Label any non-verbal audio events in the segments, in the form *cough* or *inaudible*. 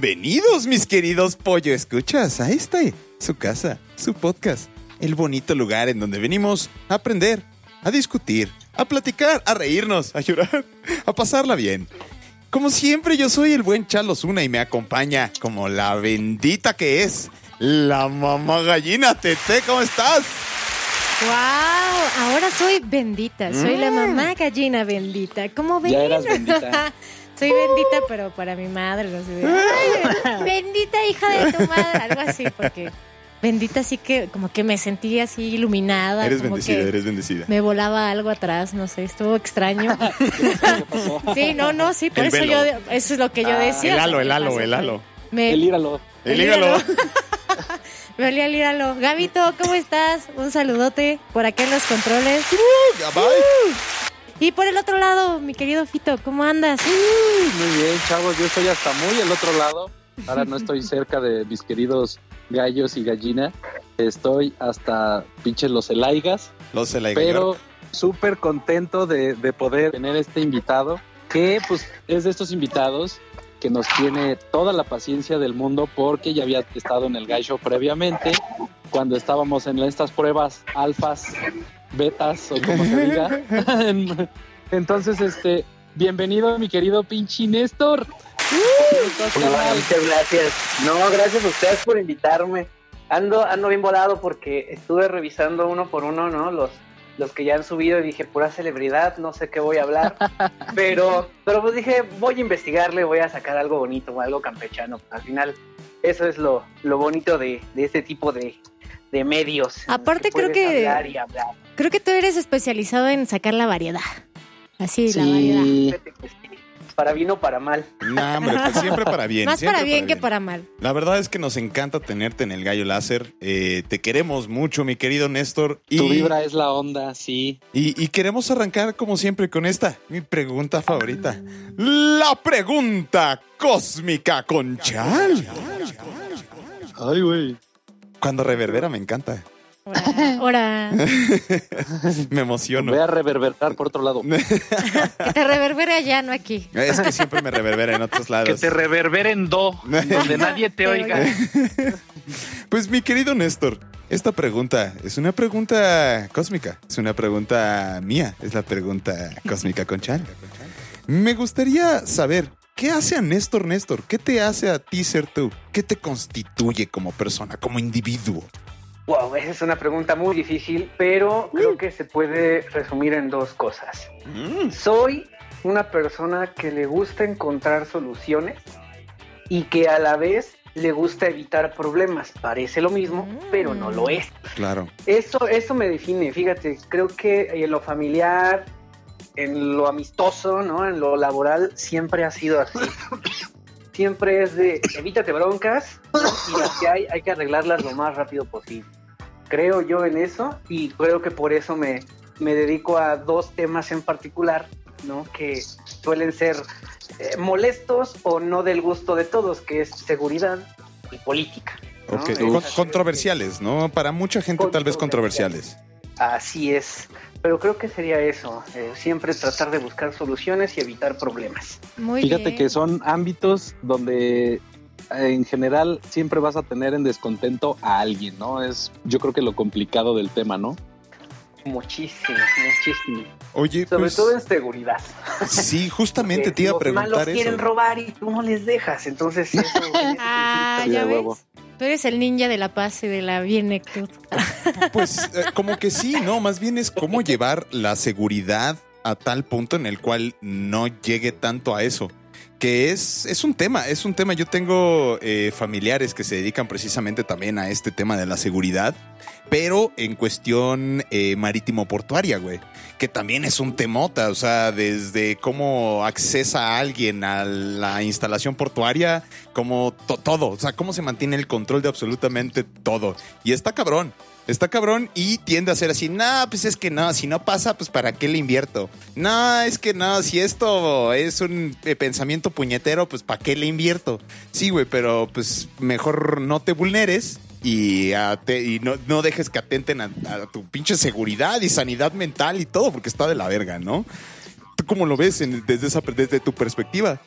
Bienvenidos, mis queridos pollo escuchas, a esta, su casa, su podcast, el bonito lugar en donde venimos a aprender, a discutir, a platicar, a reírnos, a llorar, a pasarla bien. Como siempre, yo soy el buen Chalo Zuna y me acompaña como la bendita que es la mamá gallina. Tete, ¿cómo estás? ¡Wow! Ahora soy bendita. Soy la mamá gallina bendita. ¿Cómo ven? Ya eras bendita. *laughs* soy bendita, pero para mi madre. No sé de, "Ay, *laughs* bendita hija de tu madre. Algo así, porque bendita sí que como que me sentí así iluminada. Eres como bendecida, que eres bendecida. Me volaba algo atrás, no sé, estuvo extraño. *laughs* sí, no, no, sí, por El eso velo. yo, eso es lo que yo Ah, decía. El halo, el halo, el halo. Me, El hígalo. El hígalo. *laughs* Me olía el hígalo. Gabito, ¿cómo estás? Un saludote por acá en los controles. Bye. Y por el otro lado, mi querido Fito, ¿cómo andas? Muy bien, chavos. Yo estoy hasta muy al otro lado. Ahora no estoy *laughs* cerca de mis queridos gallos y gallina. Estoy hasta pinches los elaigas. Los la Pero súper contento de, de poder tener este invitado. Que pues es de estos invitados que nos tiene toda la paciencia del mundo porque ya había estado en el gallo previamente cuando estábamos en estas pruebas alfas, betas o como se diga. *laughs* Entonces, este, bienvenido mi querido pinche Néstor. Muchas gracias. No, gracias a ustedes por invitarme. Ando, ando bien volado porque estuve revisando uno por uno, ¿no? Los, los que ya han subido y dije, pura celebridad, no sé qué voy a hablar. *laughs* pero, pero pues dije, voy a investigarle, voy a sacar algo bonito, algo campechano. Al final, eso es lo, lo bonito de, de este tipo de, de medios. Aparte, creo que- hablar y hablar. Creo que tú eres especializado en sacar la variedad. Así, la variedad. Para bien o para mal. No, hombre, pues siempre para bien. Más para bien que para mal. La verdad es que nos encanta tenerte en el Gallo Láser. Eh, te queremos mucho, mi querido Néstor. Y, Tu vibra es la onda, sí. y, y queremos arrancar, como siempre, con esta, mi pregunta favorita. La pregunta cósmica con Chal. Ay, güey. Cuando reverbera me encanta. Ahora, *laughs* Me emociono. Voy a reverberar por otro lado. *laughs* que te reverbere allá, no aquí. Es que siempre me reverbera en otros Que lados. te reverberen do, donde *laughs* nadie te Te oiga. Pues mi querido Néstor, esta pregunta es una pregunta cósmica, es una pregunta mía, es la pregunta cósmica con Chan. Me gustaría saber, ¿qué hace a Néstor Néstor? ¿Qué te hace a ti ser tú? ¿Qué te constituye como persona, como individuo? Wow, esa es una pregunta muy difícil, pero creo que se puede resumir en dos cosas. Soy una persona que le gusta encontrar soluciones y que a la vez le gusta evitar problemas. Parece lo mismo, pero no lo es. Claro. Eso, eso me define, fíjate, creo que en lo familiar, en lo amistoso, ¿no? En lo laboral, siempre ha sido así. Siempre es de evítate broncas y las que hay, hay que arreglarlas lo más rápido posible. Creo yo en eso y creo que por eso me, me dedico a dos temas en particular, ¿no? Que suelen ser eh, molestos o no del gusto de todos, que es seguridad y política. ¿no? Ok, Esas con- creo que- controversiales, ¿no? Para mucha gente tal vez controversiales. Así es, pero creo que sería eso, eh, siempre tratar de buscar soluciones y evitar problemas. Muy Fíjate bien. que son ámbitos donde eh, en general siempre vas a tener en descontento a alguien, ¿no? Es yo creo que lo complicado del tema, ¿no? Muchísimo, muchísimo. Oye, Sobre pues, todo en seguridad. sí, *laughs* justamente te iba a los malos preguntar quieren eso. robar y tú no les dejas, entonces *laughs* eso... Ah, ya ves. Tú eres el ninja de la paz y de la bienectud. Pues eh, como que sí, no, más bien es cómo llevar la seguridad a tal punto en el cual no llegue tanto a eso. Que es, es un tema, es un tema. Yo tengo eh, familiares que se dedican precisamente también a este tema de la seguridad, pero en cuestión eh, marítimo-portuaria, güey. Que también es un temota, o sea, desde cómo accesa a alguien a la instalación portuaria, como to- todo, o sea, cómo se mantiene el control de absolutamente todo. Y está cabrón. Está cabrón y tiende a ser así, no, pues es que no, si no pasa, pues para qué le invierto. No, es que no, si esto es un eh, pensamiento puñetero, pues para qué le invierto. Sí, güey, pero pues mejor no te vulneres y, a- te- y no, no dejes que atenten a, a tu pinche seguridad y sanidad mental y todo, porque está de la verga, ¿no? ¿Tú cómo lo ves en- desde, esa, desde tu perspectiva?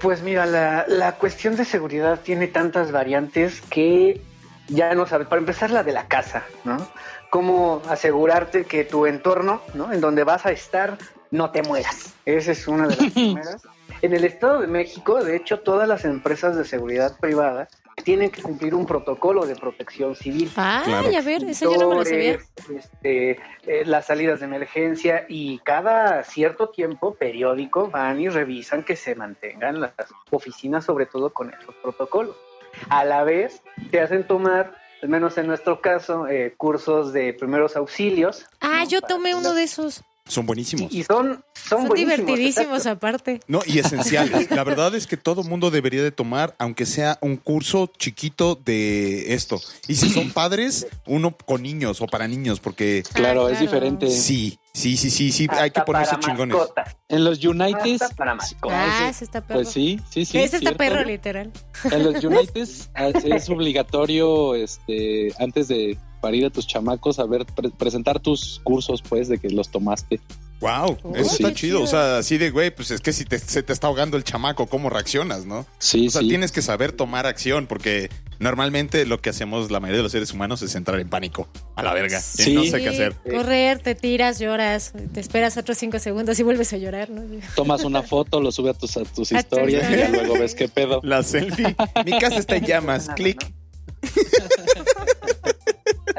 Pues mira, la, la cuestión de seguridad tiene tantas variantes que ya no sabes. Para empezar, la de la casa, ¿no? Cómo asegurarte que tu entorno, ¿no? En donde vas a estar, no te mueras. Esa es una de las *laughs* primeras. En el Estado de México, de hecho, todas las empresas de seguridad privada tienen que cumplir un protocolo de protección civil. Ay, Claro. a ver, eso yo no me lo sabía. Este, eh, las salidas de emergencia y cada cierto tiempo periódico van y revisan que se mantengan las oficinas, sobre todo con esos protocolos. A la vez, te hacen tomar, al menos en nuestro caso, eh, cursos de primeros auxilios. Ah, ¿no? yo Para- tomé uno de esos. Son buenísimos. Y son, son, Son buenísimos, divertidísimos exacto. aparte. No, y esenciales. La verdad es que todo mundo debería de tomar, aunque sea un curso chiquito de esto. Y si son padres, uno con niños o para niños, porque Claro, Ah, es claro. diferente. sí, sí, sí, sí, sí, hay que ponerse para chingones. mascotas. En los United. Para mascotas. Ah, ese está perro. Pues sí, sí, sí. ese está perro, literal. En los *laughs* United es obligatorio, este, antes de parir a tus chamacos, a ver, pre- presentar tus cursos, pues, de que los tomaste. Wow, Oh, eso está chido. O sea, así de güey, pues es que si te- se te está ahogando el chamaco, ¿cómo reaccionas, no? Sí, O sea, sí. tienes que saber tomar acción, porque normalmente lo que hacemos la mayoría de los seres humanos es entrar en pánico. A la verga. Y Sí. no sé qué hacer. Correr, te tiras, lloras, te esperas otros cinco segundos y vuelves a llorar, ¿no? Tomas una foto, lo subes a tus, a tus historias y ya luego ves qué pedo. La selfie. Mi casa está en llamas. *laughs* Clic.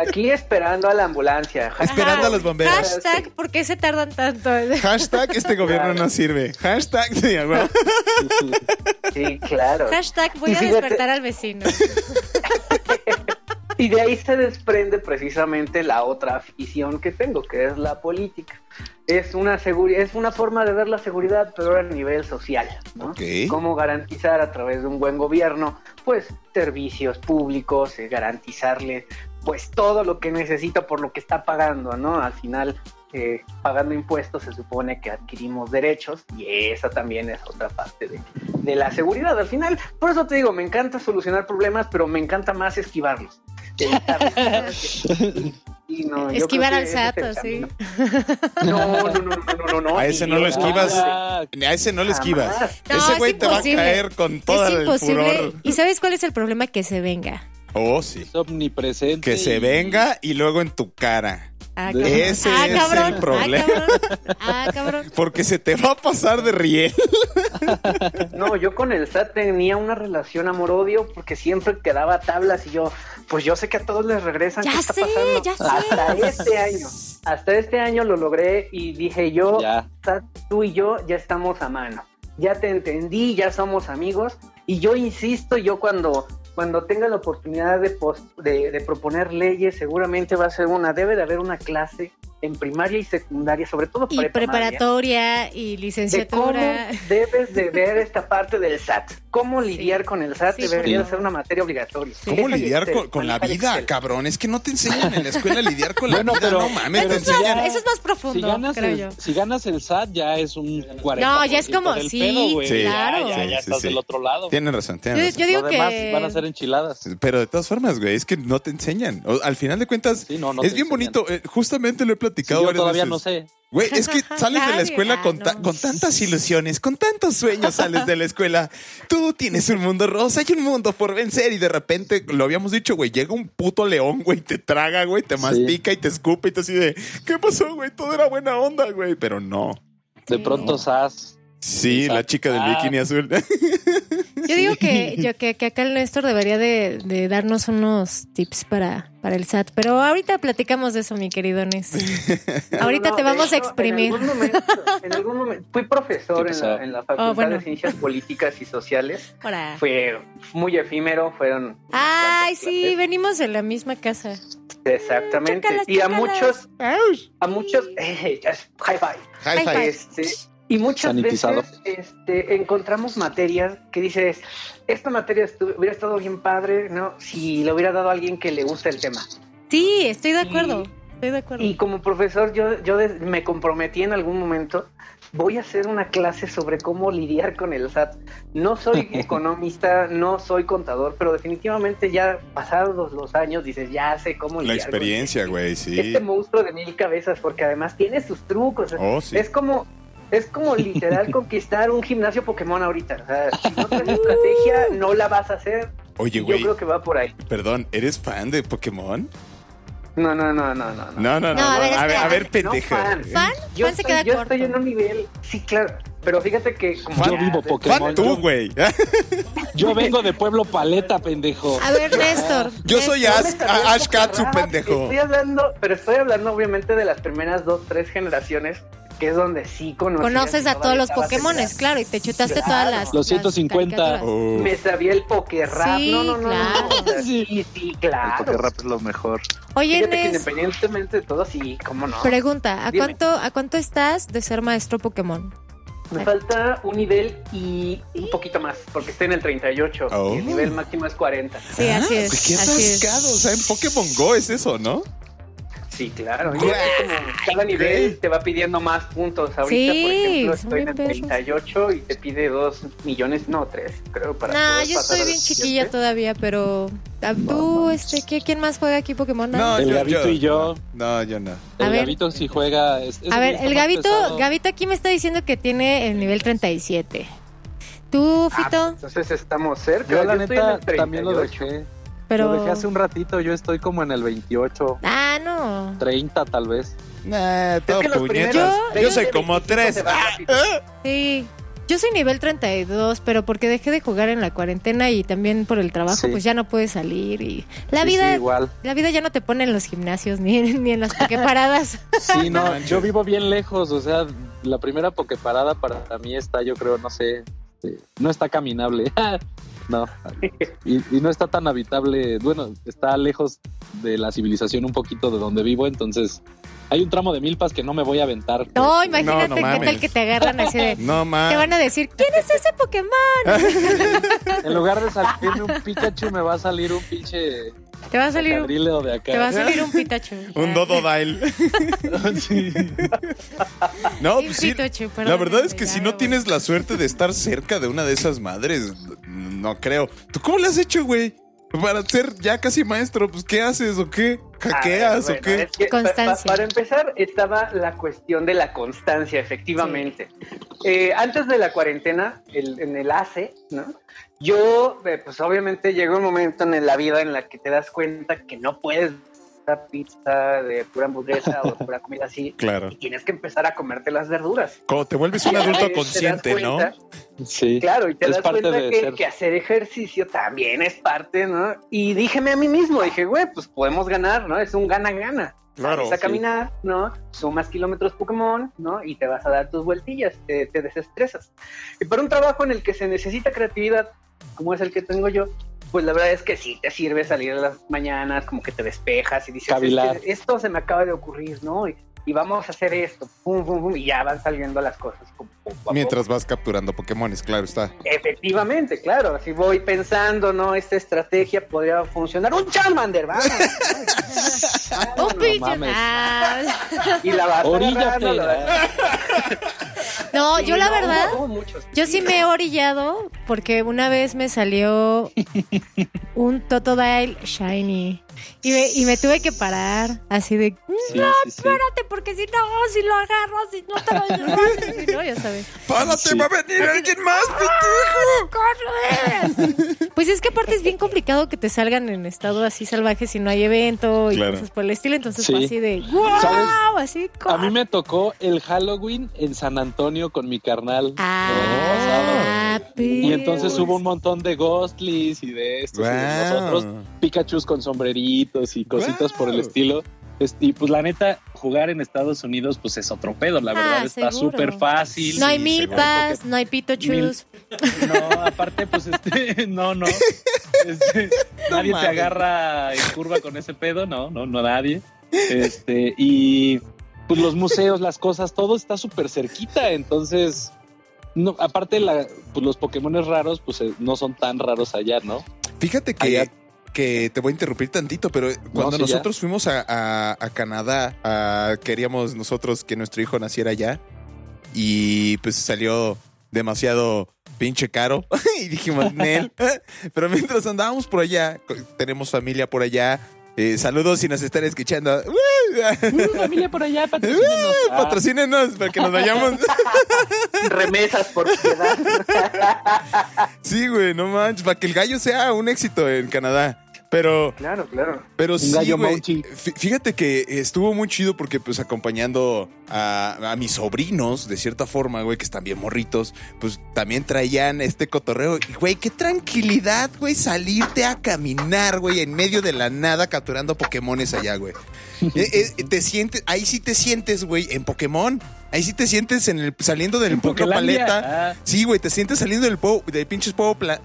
Aquí esperando a la ambulancia. Esperando a los bomberos. Hashtag, ¿por qué se tardan tanto? Hashtag este gobierno no sirve. Hashtag sí. Sí, claro. Hashtag, voy Y a fíjate- despertar al vecino. *laughs* Y de ahí se desprende precisamente la otra afición que tengo, que es la política. Es una es una forma de ver la seguridad, pero a nivel social, ¿no? Ok. Cómo garantizar a través de un buen gobierno, pues, servicios públicos, eh, garantizarle, pues, todo lo que necesita por lo que está pagando, ¿no? Al final, eh, pagando impuestos se supone que adquirimos derechos y esa también es otra parte de, de la seguridad. Al final, por eso te digo, me encanta solucionar problemas, pero me encanta más esquivarlos. *laughs* Y no, Esquivar al SAT, sí. *laughs* No, no, no, no, no, no, no. A ese no lo esquivas. A ese no le esquivas. Ese es güey te va a caer con todo es el furor. ¿Y sabes cuál es el problema? Que se venga. Oh, sí. es omnipresente. Que se y- venga y luego en tu cara. Ah, cabrón. Ese ah, es cabrón. el problema. Ah, cabrón. Ah, cabrón. Porque se te va a pasar de riel. No, yo con el SAT tenía una relación amor-odio porque siempre quedaba tablas y yo, pues yo sé que a todos les regresan. Ya ¿qué está sé, pasando? ya sé. Hasta este año. Hasta este año lo logré y dije yo, Ya. SAT, tú y yo ya estamos a mano. Ya te entendí, ya somos amigos. Y yo insisto, yo cuando, cuando tenga la oportunidad de, de proponer leyes, seguramente va a ser una, debe de haber una clase en primaria y secundaria, sobre todo Y preparatoria y de cómo licenciatura. debes de ver esta parte del SAT. Cómo lidiar con el SAT Sí, debería ser una materia obligatoria. ¿Cómo lidiar con, con la vida, Excel. cabrón? Es que no te enseñan en la escuela a lidiar con la vida. pero- no mames, Eso te es, más, enseñan. eso es más Si profundo, ganas, creo el, yo. si ganas el SAT ya es un 40%. No, ya es como- sí, pedo, claro. Ya, ya, Sí, ya sí, estás sí. del otro lado. Tienes razón, Yo, tienes razón. yo digo Lo demás que. van a ser enchiladas. Pero de todas formas, güey, es que no te enseñan. O- al final de cuentas, Sí, no, no es bien enseñan. bonito. eh, justamente lo he Sí, platicado yo varias todavía veces. no sé. Güey, es que *laughs* sales de la escuela con, ta- no. con tantas ilusiones, con tantos sueños sales de la escuela. Tú tienes un mundo rosa y un mundo por vencer y de repente, lo habíamos dicho, güey, llega un puto león, güey, te traga, güey, te Sí. mastica y te escupe y te así de, ¿qué pasó, güey? Todo era buena onda, güey, pero no. De Sí. pronto SAS. Sí, Exacto. la chica del Ah. bikini azul. *laughs* Yo digo que, yo, que, que acá el Néstor debería de, de darnos unos tips para, para el SAT. Pero ahorita platicamos de eso, mi querido Nes. *laughs* ahorita No, te de vamos a exprimir. En algún momento, en algún momento- fui profesor ¿Qué en la, en la Facultad Oh, bueno. de Ciencias Políticas y Sociales. Para- Fue muy efímero, fueron... Ay, sí, clases. venimos en la misma casa. Exactamente. Chócalas, y a muchos, a muchos, *laughs* eh, high five. High five. Este, y muchas Sanitizado. veces este, encontramos materias que dices, esta materia hubiera estado bien padre, ¿no? Si le hubiera dado a alguien que le gusta el tema. Sí, estoy de Y- acuerdo. Estoy de acuerdo. Y como profesor, yo, yo me comprometí en algún momento, voy a hacer una clase sobre cómo lidiar con el SAT. No soy *laughs* economista, no soy contador, pero definitivamente ya pasados los años dices, ya sé cómo La lidiar con experiencia, este- güey, sí. Este monstruo de mil cabezas, porque además tiene sus trucos. Oh, sí. Es como... Es como literal *laughs* conquistar un gimnasio Pokémon ahorita. O sea, si no traes *laughs* estrategia, no la vas a hacer. Oye, Y yo güey, creo que va por ahí. perdón, ¿eres fan de Pokémon? No, no, no, no, no. no. No, no, no. No, a ver, a ver, espera. a ver, No, pendeja. fan. ¿Fan? Yo, Fan se estoy, queda yo corto. estoy en un nivel, sí, claro, pero fíjate que como Yo vivo Pokémon. Tú, güey. Yo vengo de Pueblo Paleta, pendejo. A ver, Néstor. Yo soy. Ash, Ash Katsu, pendejo. Estoy hablando, pero estoy hablando obviamente de las primeras dos, tres generaciones, que es donde sí conocía Conoces que a todos los Pokémones, claro, y te chutaste Claro. todas las. Los 150. las caricaturas. Oh. Me sabía el Pokérap. Sí, no, no, no, claro. no, sí, sí, claro. El Poké Rap es lo mejor. Oye, Fíjate que Nes, independientemente de todo, sí, cómo no. pregunta, ¿a Dime. cuánto, ¿a cuánto estás de ser maestro Pokémon? Me falta un nivel y un poquito más, porque estoy en el 38 Oh. y el nivel máximo es 40. Sí, así es. Pues qué así es. atascado. O sea, en Pokémon Go es eso, ¿no? Sí, claro. Y es como cada nivel te va pidiendo más puntos. Ahorita, Sí, por ejemplo, estoy en el perros. 38 y te pide 2 millones, no, 3, creo, para Nah, yo estoy bien chiquilla todavía, pero ah, tú, este, ¿qué, ¿quién más juega aquí Pokémon? No, El yo- Gabito y yo. No, yo no. A El ver. Gabito sí juega. es- es A ver, el Gabito, pesado. Gabito aquí me está diciendo que tiene el nivel 37. ¿Tú, Ah, Fito? entonces estamos cerca. Yo, la estoy en neta, el también lo 38. dejé. Pero... Lo dejé hace un ratito. Yo estoy como en el 28, Ah, no. 30 tal vez. Nah, todo que los puñetas. Yo, 20, soy como 25 tres. se van Ah, rápido. Sí. Yo soy nivel 32, pero porque dejé de jugar en la cuarentena y también por el trabajo, Sí. pues ya no puedes salir y la Sí, vida sí, igual. la vida ya no te pone en los gimnasios ni, en- *laughs* ni en las paradas. Sí, no, *laughs* yo vivo bien lejos, o sea, la primera Pokeparada para mí está, yo creo, no sé, este, no está caminable. *laughs* *laughs* no. Y, y no está tan habitable, bueno, está lejos de la civilización un poquito de donde vivo, entonces hay un tramo de milpas que no me voy a aventar. pues. No, imagínate no qué tal mames. que te agarran así de *laughs* No, te man. van a decir, ¿quién es ese Pokémon? *laughs* En lugar de salirme un Pikachu, me va a salir un pinche Te va a salir un, de acá. te va a salir un Pikachu. Un Dododile. Sí. No, pues sí. Pikachu, La verdad es que si no tienes la suerte de estar cerca de una de esas madres, no creo. ¿Tú cómo le has hecho, güey? Para ser ya casi maestro, pues ¿qué haces o qué? ¿Hackeas o qué? es que pa- pa- Constancia. para empezar, estaba la cuestión de la constancia, efectivamente. Eh, antes de la cuarentena, el- en el ACE, ¿no? Yo, eh, pues obviamente llegó un momento en la vida en la que te das cuenta que no puedes pizza de pura hamburguesa o de pura *laughs* comida así. Claro. Y tienes que empezar a comerte las verduras. Como te vuelves un *laughs* adulto consciente, ¿no? Sí. Claro, y te Es das parte cuenta de que, que hacer ejercicio también es parte, ¿no? Y díjeme a mí mismo, dije, güey, pues podemos ganar, ¿no? Es un gana-gana. Claro, Sales a sí. caminar, ¿no? Sumas kilómetros Pokémon, ¿no? Y te vas a dar tus vueltillas, te, te desestresas. Y para un trabajo en el que se necesita creatividad, como es el que tengo yo, pues la verdad es que sí te sirve salir a las mañanas, como que te despejas y dices, Cavilar. "Es que esto se me acaba de ocurrir, ¿no? Y, y vamos a hacer esto, pum, pum, pum, y ya van saliendo las cosas. Mientras vas capturando Pokémones, claro está. Efectivamente, claro, así voy pensando, ¿no? Esta estrategia podría funcionar. ¡Un Charmander! ¡Vamos! *laughs* Un y la vas la vas- *laughs* No, Sí, yo la no, verdad, hubo- hubo muchos. yo sí me he orillado porque una vez me salió un Totodile Shiny y me, y me tuve que parar así de, "Mm, Sí, sí, sí. espérate, porque si no, si lo agarras, si no te lo llevas, *laughs* si no, ya sabes. ¡Párate, Sí. va a venir alguien más, ¡Corre! Pues es que aparte es bien complicado que te salgan en estado así salvaje si no hay evento y Claro. cosas por el estilo. Entonces Sí. fue así de ¡Wow! ¿Sabes? Así A mí me tocó el Halloween en San Antonio con mi carnal. Ah, Y entonces hubo un montón de Ghostlies y de estos y de Wow. nosotros. Pikachus con sombreritos y cositas por el Wow. estilo. Este, y pues la neta, jugar en Estados Unidos pues es otro pedo. La Ah, verdad está súper fácil. No hay milpas, no hay pitochus. No, aparte pues este, *laughs* no, no. Este, nadie te mames. agarra en curva con ese pedo, no, no, no nadie. Este, y pues los museos, las cosas, todo está súper cerquita, entonces no, aparte la, pues los Pokémon raros, pues eh, no son tan raros allá, ¿no? Fíjate que Allá- que te voy a interrumpir tantito, pero cuando sí, ya. nosotros fuimos a, a- a Canadá, a- queríamos nosotros que nuestro hijo naciera allá y pues salió demasiado pinche caro *laughs* y dijimos, Nel, *laughs* pero mientras andábamos por allá, tenemos familia por allá, eh, saludos si nos están escuchando. *laughs* Familia por allá, patrocínenos. Ah, Patrocínenos para que nos vayamos. *laughs* Remesas por piedad. Sí, güey, no manches, para que el gallo sea un éxito en Canadá. Pero, claro, claro. pero sí, gallo Fíjate que estuvo muy chido porque, pues, acompañando a, a mis sobrinos, de cierta forma, güey, que están bien morritos, pues también traían este cotorreo. Y, güey, qué tranquilidad, güey, salirte a caminar, güey, en medio de la nada capturando Pokémones allá, güey. *laughs* Eh, eh, te sientes, ahí sí te sientes, güey, en Pokémon. Ahí sí te sientes en el, saliendo del pueblo paleta. Ah. Sí, güey, te sientes saliendo del, po, del pinches pueblo pla-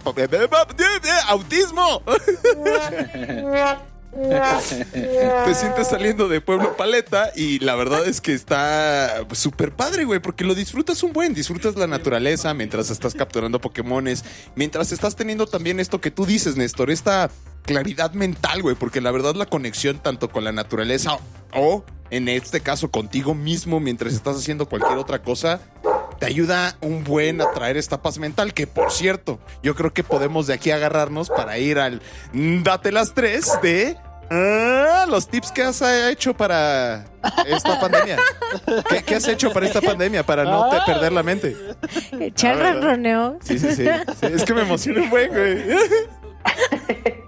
autismo. *laughs* te sientes saliendo de Pueblo Paleta y la verdad es que está súper padre, güey, porque lo disfrutas un buen, disfrutas la naturaleza mientras estás capturando Pokémones, mientras estás teniendo también esto que tú dices, Néstor, esta claridad mental, güey, porque la verdad la conexión tanto con la naturaleza o en este caso contigo mismo mientras estás haciendo cualquier otra cosa, te ayuda un buen a traer esta paz mental, que por cierto, yo creo que podemos de aquí agarrarnos para ir al Date las tres de ah, los tips que has hecho para esta *laughs* pandemia. ¿Qué, qué has hecho para esta pandemia? Para no te perder la mente. Echar ronroneo. Sí, sí, sí, Sí, Es que me emociona un buen, güey. *laughs*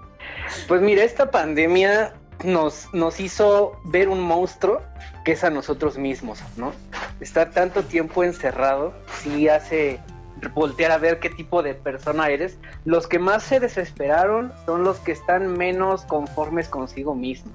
Pues mira, esta pandemia nos, nos hizo ver un monstruo que es a nosotros mismos, ¿no? Estar tanto tiempo encerrado sí hace voltear a ver qué tipo de persona eres. Los que más se desesperaron son los que están menos conformes consigo mismos.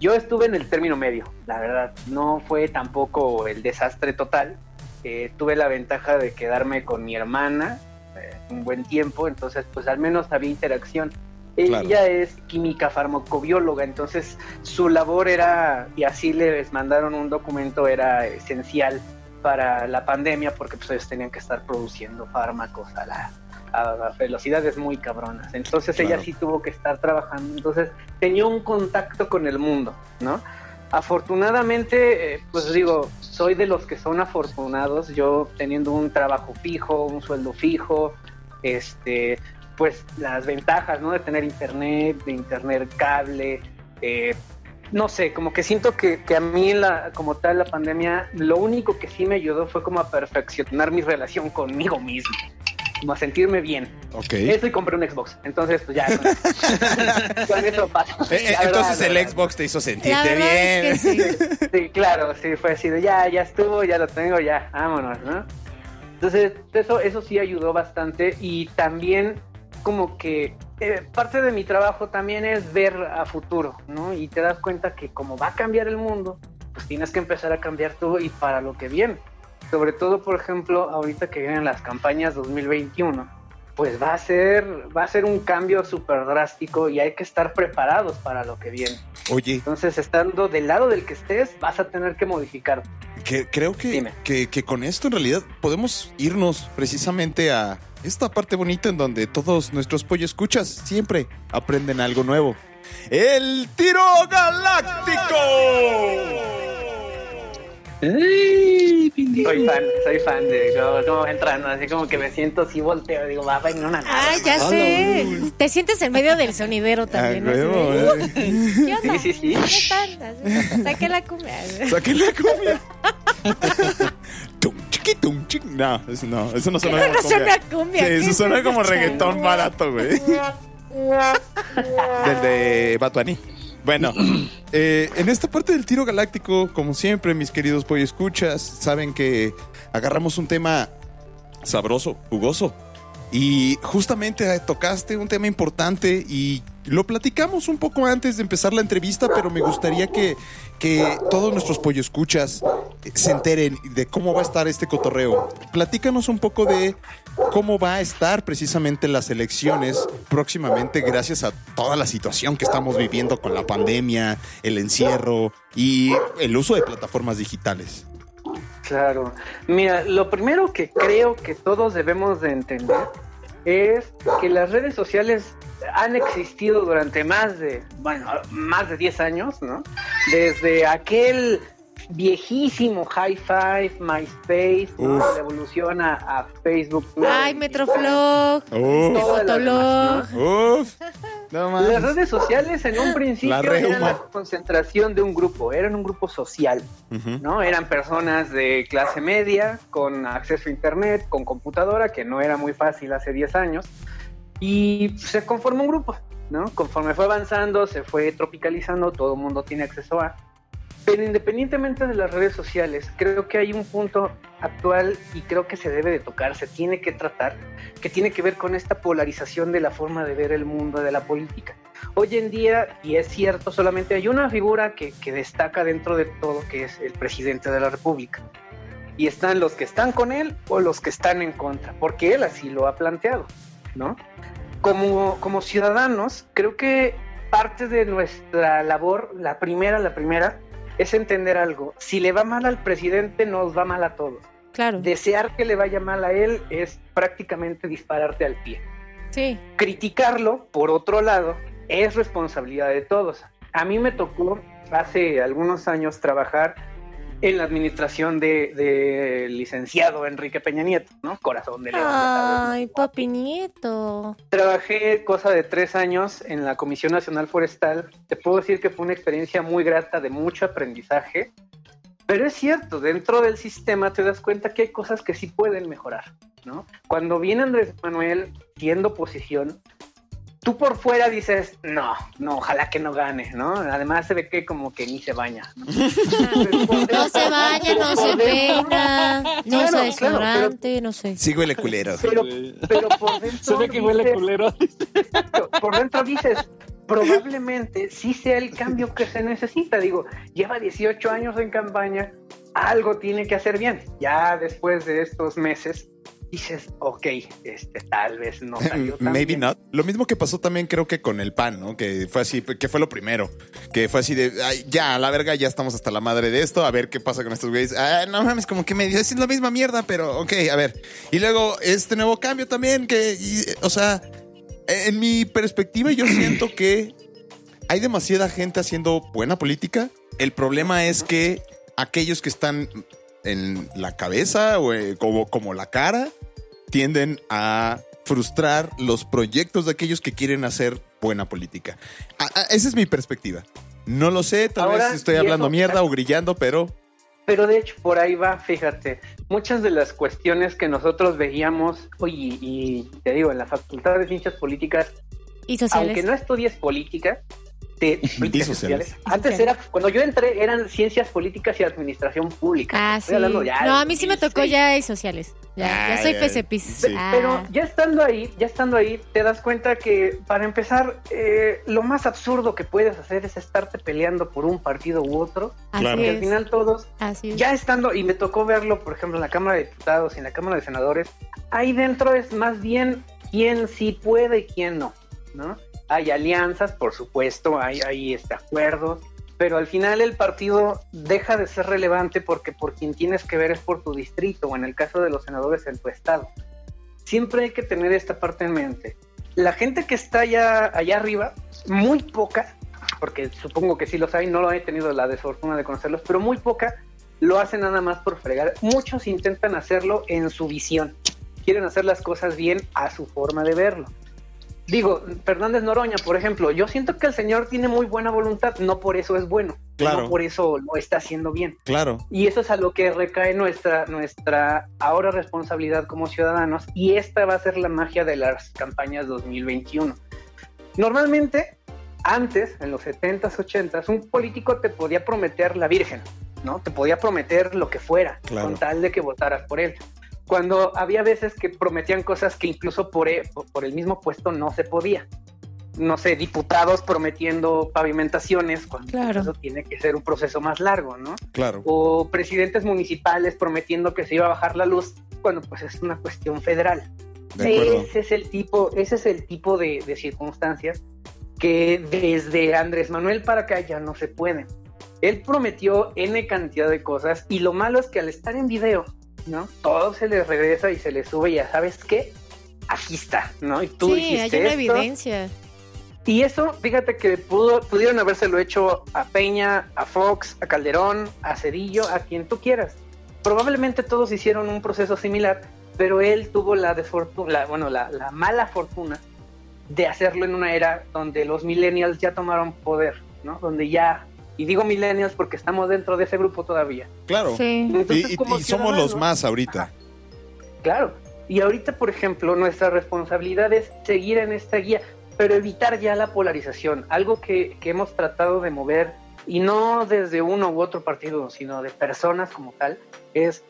Yo estuve en el término medio, la verdad. No fue tampoco el desastre total. Eh, tuve la ventaja de quedarme con mi hermana eh, un buen tiempo, entonces pues al menos había interacción. Claro. Ella es química farmacobióloga, entonces su labor era, y así les mandaron un documento, era esencial para la pandemia porque pues ellos tenían que estar produciendo fármacos a, la, a velocidades muy cabronas. Entonces ella sí tuvo que estar trabajando, entonces tenía un contacto con el mundo, ¿no? Afortunadamente, eh, pues digo, soy de los que son afortunados, yo teniendo un trabajo fijo, un sueldo fijo, este, pues las ventajas, ¿no? De tener internet, de internet cable, eh, no sé, como que siento que, que a mí la, como tal la pandemia, lo único que sí me ayudó fue como a perfeccionar mi relación conmigo mismo, como a sentirme bien. Ok. Eso y compré un Xbox, entonces pues ya, con, *laughs* con eso pasa. Eh, eh, verdad, Entonces el. Xbox te hizo sentirte bien. es que sí. *laughs* Sí, claro, sí, fue así de ya, ya estuvo, ya lo tengo, ya, vámonos, ¿no? Entonces, eso, eso sí ayudó bastante y también como que eh, parte de mi trabajo también es ver a futuro, ¿no? Y te das cuenta que como va a cambiar el mundo, pues tienes que empezar a cambiar todo y para lo que viene. Sobre todo, por ejemplo, ahorita que vienen las campañas 2021, pues va a ser, va a ser un cambio súper drástico y hay que estar preparados para lo que viene. Oye, Entonces, estando del lado del que estés, vas a tener que modificar. que, creo que, que, que con esto en realidad podemos irnos precisamente a esta parte bonita en donde todos nuestros pollo escuchas siempre aprenden algo nuevo. El tiro galáctico. Soy fan, soy fan de yo no entrando, así como que me siento así volteo, digo, va, en una. Ay, ya sé. Te sientes en medio del sonidero Ah, también. ¿no? huevo, Así de, eh. ¿Qué onda? Sí, sí, sí. ¿Cómo? Así, Saqué la cumbia. Saquen la cumbia. *laughs* No, eso no, eso no suena Eso como no suena cumbia. cumbia. Sí, ¿qué eso es suena como reggaetón barato, güey. *laughs* Del de Batuani. Bueno, *clears throat* eh, en esta parte del tiro galáctico, como siempre, mis queridos pollo escuchas, saben que agarramos un tema sabroso, jugoso. Y justamente eh, tocaste un tema importante y lo platicamos un poco antes de empezar la entrevista, pero me gustaría que, que todos nuestros pollo escuchas eh, se enteren de cómo va a estar este cotorreo. Platícanos un poco de cómo va a estar precisamente las elecciones próximamente gracias a toda la situación que estamos viviendo con la pandemia, el encierro y el uso de plataformas digitales. Claro. Mira, lo primero que creo que todos debemos de entender es que las redes sociales han existido durante más de, bueno, más de 10 años, ¿no? Desde aquel viejísimo High Five, MySpace, ¿no? La evolución a, a Facebook. ¿no? Ay, Metroflog, demás, Fotolog. uf. No Las redes sociales en un principio La eran la concentración de un grupo, eran un grupo social, Ujú. ¿no? Eran personas de clase media, con acceso a internet, con computadora, que no era muy fácil hace 10 años, y se conformó un grupo, ¿no? Conforme fue avanzando, se fue tropicalizando, todo el mundo tiene acceso a. Pero independientemente de las redes sociales, creo que hay un punto actual y creo que se debe de tocar, se tiene que tratar, que tiene que ver con esta polarización de la forma de ver el mundo de la política. Hoy en día, y es cierto, solamente hay una figura que, que destaca dentro de todo, que es el presidente de la República. Y están los que están con él o los que están en contra, porque él así lo ha planteado, ¿no? Como, como ciudadanos, creo que parte de nuestra labor, la primera, la primera, es entender algo. Si le va mal al presidente, nos va mal a todos. Claro. Desear que le vaya mal a él es prácticamente dispararte al pie. Sí. Criticarlo, por otro lado, es responsabilidad de todos. A mí me tocó hace algunos años trabajar en la administración del de licenciado Enrique Peña Nieto, ¿no? Corazón de León. Ay, papi nieto. Trabajé cosa de tres años en la Comisión Nacional Forestal. Te puedo decir que fue una experiencia muy grata, de mucho aprendizaje. Pero es cierto, dentro del sistema te das cuenta que hay cosas que sí pueden mejorar, ¿no? Cuando viene Andrés Manuel siendo oposición, tú por fuera dices, no, no, ojalá que no gane, ¿no? Además se ve que como que ni se baña. ¿no? *laughs* No dentro- se baña, no se peina, no Claro, claro, desodorante, no sé. Sí huele culero. Pero, pero por dentro *laughs* Se ve que huele dices, culero. Por dentro dices, probablemente sí sea el cambio que se necesita. Digo, lleva 18 años en campaña, algo tiene que hacer bien. Ya después de estos meses, dices, ok, este tal vez no *laughs* salió tan Maybe bien. not. Lo mismo que pasó también creo que con el pan, ¿no? Que fue así, que fue lo primero. Que fue así de, ay, ya, a la verga, ya estamos hasta la madre de esto, a ver qué pasa con estos güeyes. Ah, no mames, como que medio es la misma mierda, pero ok, a ver. Y luego este nuevo cambio también, que, y, o sea, en mi perspectiva yo siento que hay demasiada gente haciendo buena política. El problema es que aquellos que están en la cabeza o eh, como, como la cara tienden a frustrar los proyectos de aquellos que quieren hacer buena política. A- a- esa es mi perspectiva. No lo sé, tal Ahora, vez estoy hablando eso- mierda o grillando, pero Pero de hecho, por ahí va, fíjate, muchas de las cuestiones que nosotros veíamos, oye, y te digo, en la Facultad de Ciencias Políticas, Y sociales. aunque no estudies política, *laughs* políticas sociales. sociales, antes era, cuando yo entré, eran ciencias políticas y administración pública. Ah, Estoy sí. hablando ya No, de a mí sí me tocó 2006. ya y sociales. Ya, ya Ah, soy FCPIS. sí. Ah. Pero ya estando ahí, ya estando ahí, te das cuenta que para empezar, eh, lo más absurdo que puedes hacer es estarte peleando por un partido u otro. así claro. Y es. al final todos, así es. ya estando, y me tocó verlo, por ejemplo, en la Cámara de Diputados y en la Cámara de Senadores, ahí dentro es más bien quién sí puede y quién no, ¿no? Hay alianzas, por supuesto, hay, este, acuerdos, pero al final el partido deja de ser relevante porque por quien tienes que ver es por tu distrito o en el caso de los senadores en tu estado. Siempre hay que tener esta parte en mente. La gente que está allá, allá arriba, muy poca, porque supongo que sí los hay, no lo he tenido la desfortuna de conocerlos, pero muy poca lo hacen nada más por fregar. Muchos intentan hacerlo en su visión. Quieren hacer las cosas bien a su forma de verlo. Digo, Fernández Noroña, por ejemplo, yo siento que el señor tiene muy buena voluntad, no por eso es bueno, Claro. no por eso lo está haciendo bien. claro. Y eso es a lo que recae nuestra, nuestra ahora responsabilidad como ciudadanos y esta va a ser la magia de las campañas 2021. Normalmente, antes, en los 70s, 80s, un político te podía prometer la Virgen, ¿no? Te podía prometer lo que fuera, Claro. con tal de que votaras por él. Cuando había veces que prometían cosas que incluso por, e- por el mismo puesto no se podía. No sé, diputados prometiendo pavimentaciones, cuando Claro. eso tiene que ser un proceso más largo, ¿no? Claro. o presidentes municipales prometiendo que se iba a bajar la luz, bueno, pues es una cuestión federal. De. Ese es el tipo, ese es el tipo de, de circunstancias que desde Andrés Manuel para acá ya no se pueden. Él prometió N cantidad de cosas y lo malo es que al estar en video, ¿no? Todo se le regresa y se le sube y ya sabes qué, aquí está, ¿no? Y tú sí, hay dijiste una esto, evidencia. Y eso, fíjate que pudo, pudieron habérselo hecho a Peña, a Fox, a Calderón, a Cedillo, a quien tú quieras. Probablemente todos hicieron un proceso similar, pero él tuvo la, la bueno, la, la mala fortuna de hacerlo en una era donde los millennials ya tomaron poder, ¿no? Donde ya y digo millennials porque estamos dentro de ese grupo todavía. Claro. Sí. Y, y- y somos los más ahorita. Claro. Y ahorita, por ejemplo, nuestra responsabilidad es seguir en esta guía, pero evitar ya la polarización. Algo que, que hemos tratado de mover, y no desde uno u otro partido, sino de personas como tal, es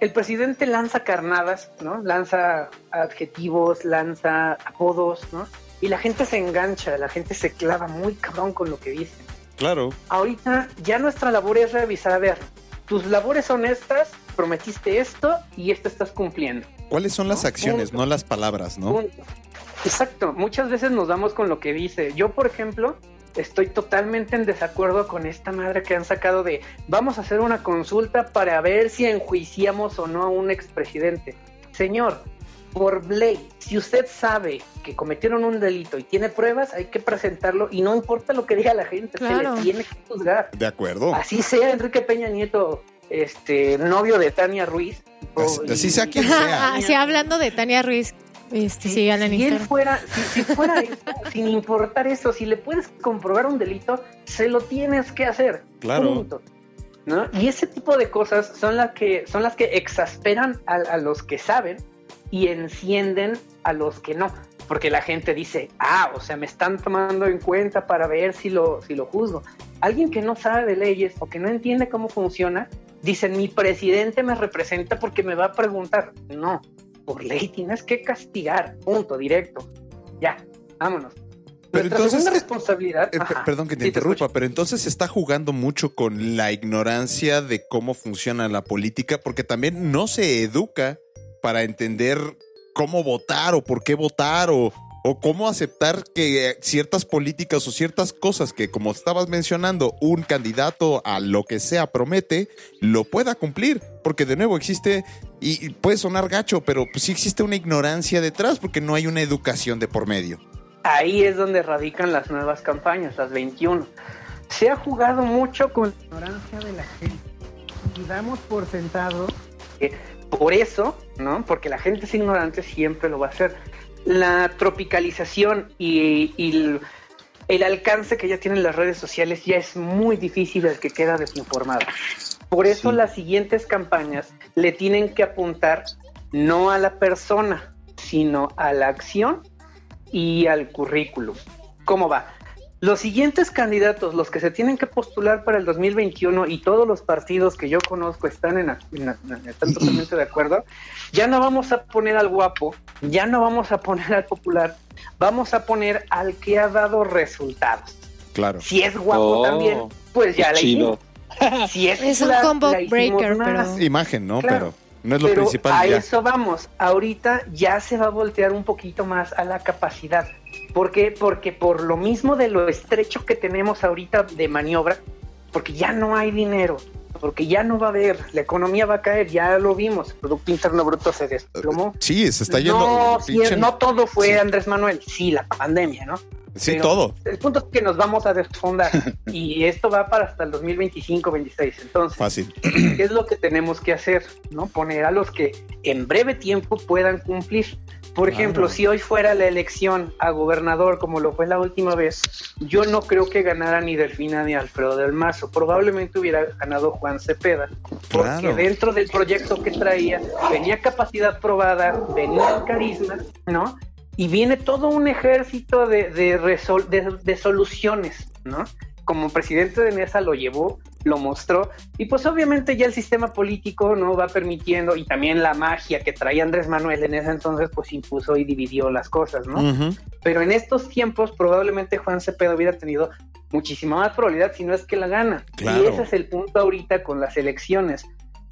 el presidente lanza carnadas, ¿no? Lanza adjetivos, lanza apodos, ¿no? Y la gente se engancha, la gente se clava muy cabrón con lo que dice. Claro. Ahorita ya nuestra labor es revisar, a ver, tus labores son estas, prometiste esto y esto estás cumpliendo. ¿Cuáles son las No, acciones, punto. no las palabras, no? Punto. Exacto, muchas veces nos damos con lo que dice. Yo, por ejemplo, estoy totalmente en desacuerdo con esta madre que han sacado de vamos a hacer una consulta para ver si enjuiciamos o no a un expresidente. Señor, por ley, si usted sabe que cometieron un delito y tiene pruebas, hay que presentarlo y no importa lo que diga la gente, Claro. se le tiene que juzgar. De acuerdo. Así sea Enrique Peña Nieto, este novio de Tania Ruiz. o- Así- así sea quien sea. sí, hablando de Tania Ruiz, este, Si, en si él fuera, si, si fuera eso, *laughs* sin importar eso, si le puedes comprobar un delito, se lo tienes que hacer. Claro. Punto. ¿No? Y ese tipo de cosas son las que son las que exasperan a, a los que saben y encienden a los que no. Porque la gente dice, ah, o sea, me están tomando en cuenta para ver si lo, si lo juzgo. Alguien que no sabe de leyes o que no entiende cómo funciona, dicen, mi presidente me representa porque me va a preguntar. No, por ley tienes que castigar, punto, directo. Ya, vámonos. Pero Nuestra entonces, eh, responsabilidad. Eh, Ajá. perdón que te Sí, interrumpa, pero entonces se está jugando mucho con la ignorancia de cómo funciona la política, porque también no se educa para entender cómo votar o por qué votar o, o cómo aceptar que ciertas políticas o ciertas cosas que, como estabas mencionando, un candidato a lo que sea promete, lo pueda cumplir. Porque de nuevo existe, y y puede sonar gacho, pero pues sí existe una ignorancia detrás porque no hay una educación de por medio. ahí es donde radican las nuevas campañas, las 21. Se ha jugado mucho con la ignorancia de la gente y damos por sentado que por eso, ¿no? Porque la gente es ignorante, siempre lo va a hacer. La tropicalización y, y el, el alcance que ya tienen las redes sociales ya es muy difícil el que queda desinformado. Por eso Sí. las siguientes campañas le tienen que apuntar no a la persona, sino a la acción y al currículum. ¿Cómo va? Los siguientes candidatos, los que se tienen que postular para el 2021 y todos los partidos que yo conozco están, en, en- en- están totalmente de acuerdo, ya no vamos a poner al guapo, ya no vamos a poner al popular, vamos a poner al que ha dado resultados. Claro. Si es guapo Oh, también, pues ya la hicimos. *laughs* Si es, Es un popular, combo breaker, más. pero- Imagen, ¿no? Claro. Pero no es lo Pero principal. a ya. eso vamos. Ahorita ya se va a voltear un poquito más a la capacidad. ¿Por qué? Porque por lo mismo de lo estrecho que tenemos ahorita de maniobra, porque ya no hay dinero, porque ya no va a haber, la economía va a caer, ya lo vimos, el Producto Interno Bruto se desplomó. Sí, se está yendo. No, pinche- no todo fue Sí. Andrés Manuel, sí, la pandemia, ¿no? sí, pero- todo. El punto es que nos vamos a desfondar *laughs* y esto va para hasta el 2025-26. Entonces, Fácil. ¿Qué es lo que tenemos que hacer? ¿No? Poner a los que en breve tiempo puedan cumplir. Por Claro. ejemplo, si hoy fuera la elección a gobernador, como lo fue la última vez, yo no creo que ganara ni Delfina ni Alfredo del Mazo. Probablemente hubiera ganado Juan Cepeda, porque Claro. dentro del proyecto que traía tenía capacidad probada, venía el carisma, ¿no? Y viene todo un ejército de, de, resol- de- de soluciones, ¿no? Como presidente de Mesa lo llevó, lo mostró, y pues obviamente ya el sistema político no va permitiendo, y también la magia que traía Andrés Manuel en ese entonces, pues impuso y dividió las cosas, ¿no? Pero en estos tiempos probablemente Juan Cepeda hubiera tenido muchísima más probabilidad si no es que la gana. Claro. Y ese es el punto ahorita con las elecciones.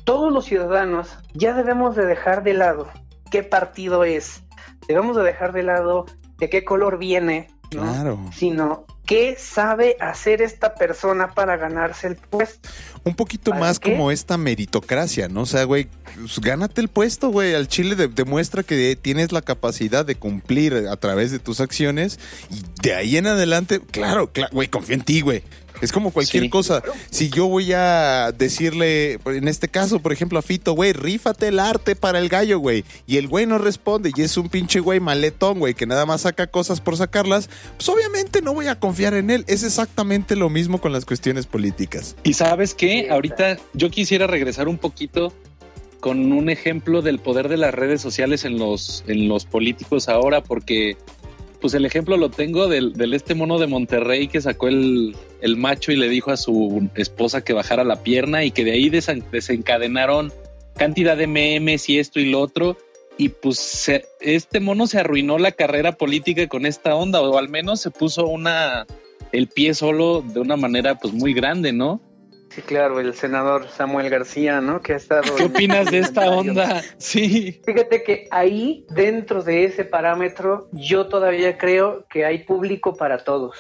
Todos los ciudadanos ya debemos de dejar de lado qué partido es, debemos de dejar de lado de qué color viene, ¿no? Claro. sino ¿qué sabe hacer esta persona para ganarse el puesto? Un poquito ¿Para más qué? como esta meritocracia, ¿no? O sea, güey, pues, gánate el puesto, güey. Al Chile de- demuestra que tienes la capacidad de cumplir a través de tus acciones y de ahí en adelante, claro, claro, güey, confío en ti, güey. Es como cualquier Sí. cosa. Si yo voy a decirle, en este caso, por ejemplo, a Fito, güey, rífate el arte para el gallo, güey. Y el güey no responde y es un pinche güey maletón, güey, que nada más saca cosas por sacarlas, pues obviamente no voy a confiar en él. Es exactamente lo mismo con las cuestiones políticas. Y sabes qué, ahorita yo quisiera regresar un poquito con un ejemplo del poder de las redes sociales en los, en los políticos ahora, porque pues el ejemplo lo tengo del, del este mono de Monterrey que sacó el, el macho y le dijo a su esposa que bajara la pierna y que de ahí desen- desencadenaron cantidad de memes y esto y lo otro. Y pues se- este mono se arruinó la carrera política con esta onda, o al menos se puso una el pie solo de una manera pues muy grande, ¿no? Sí, claro, el senador Samuel García, ¿no? Que ha estado... ¿Qué opinas de esta onda? Sí. Fíjate que ahí, dentro de ese parámetro, yo todavía creo que hay público para todos.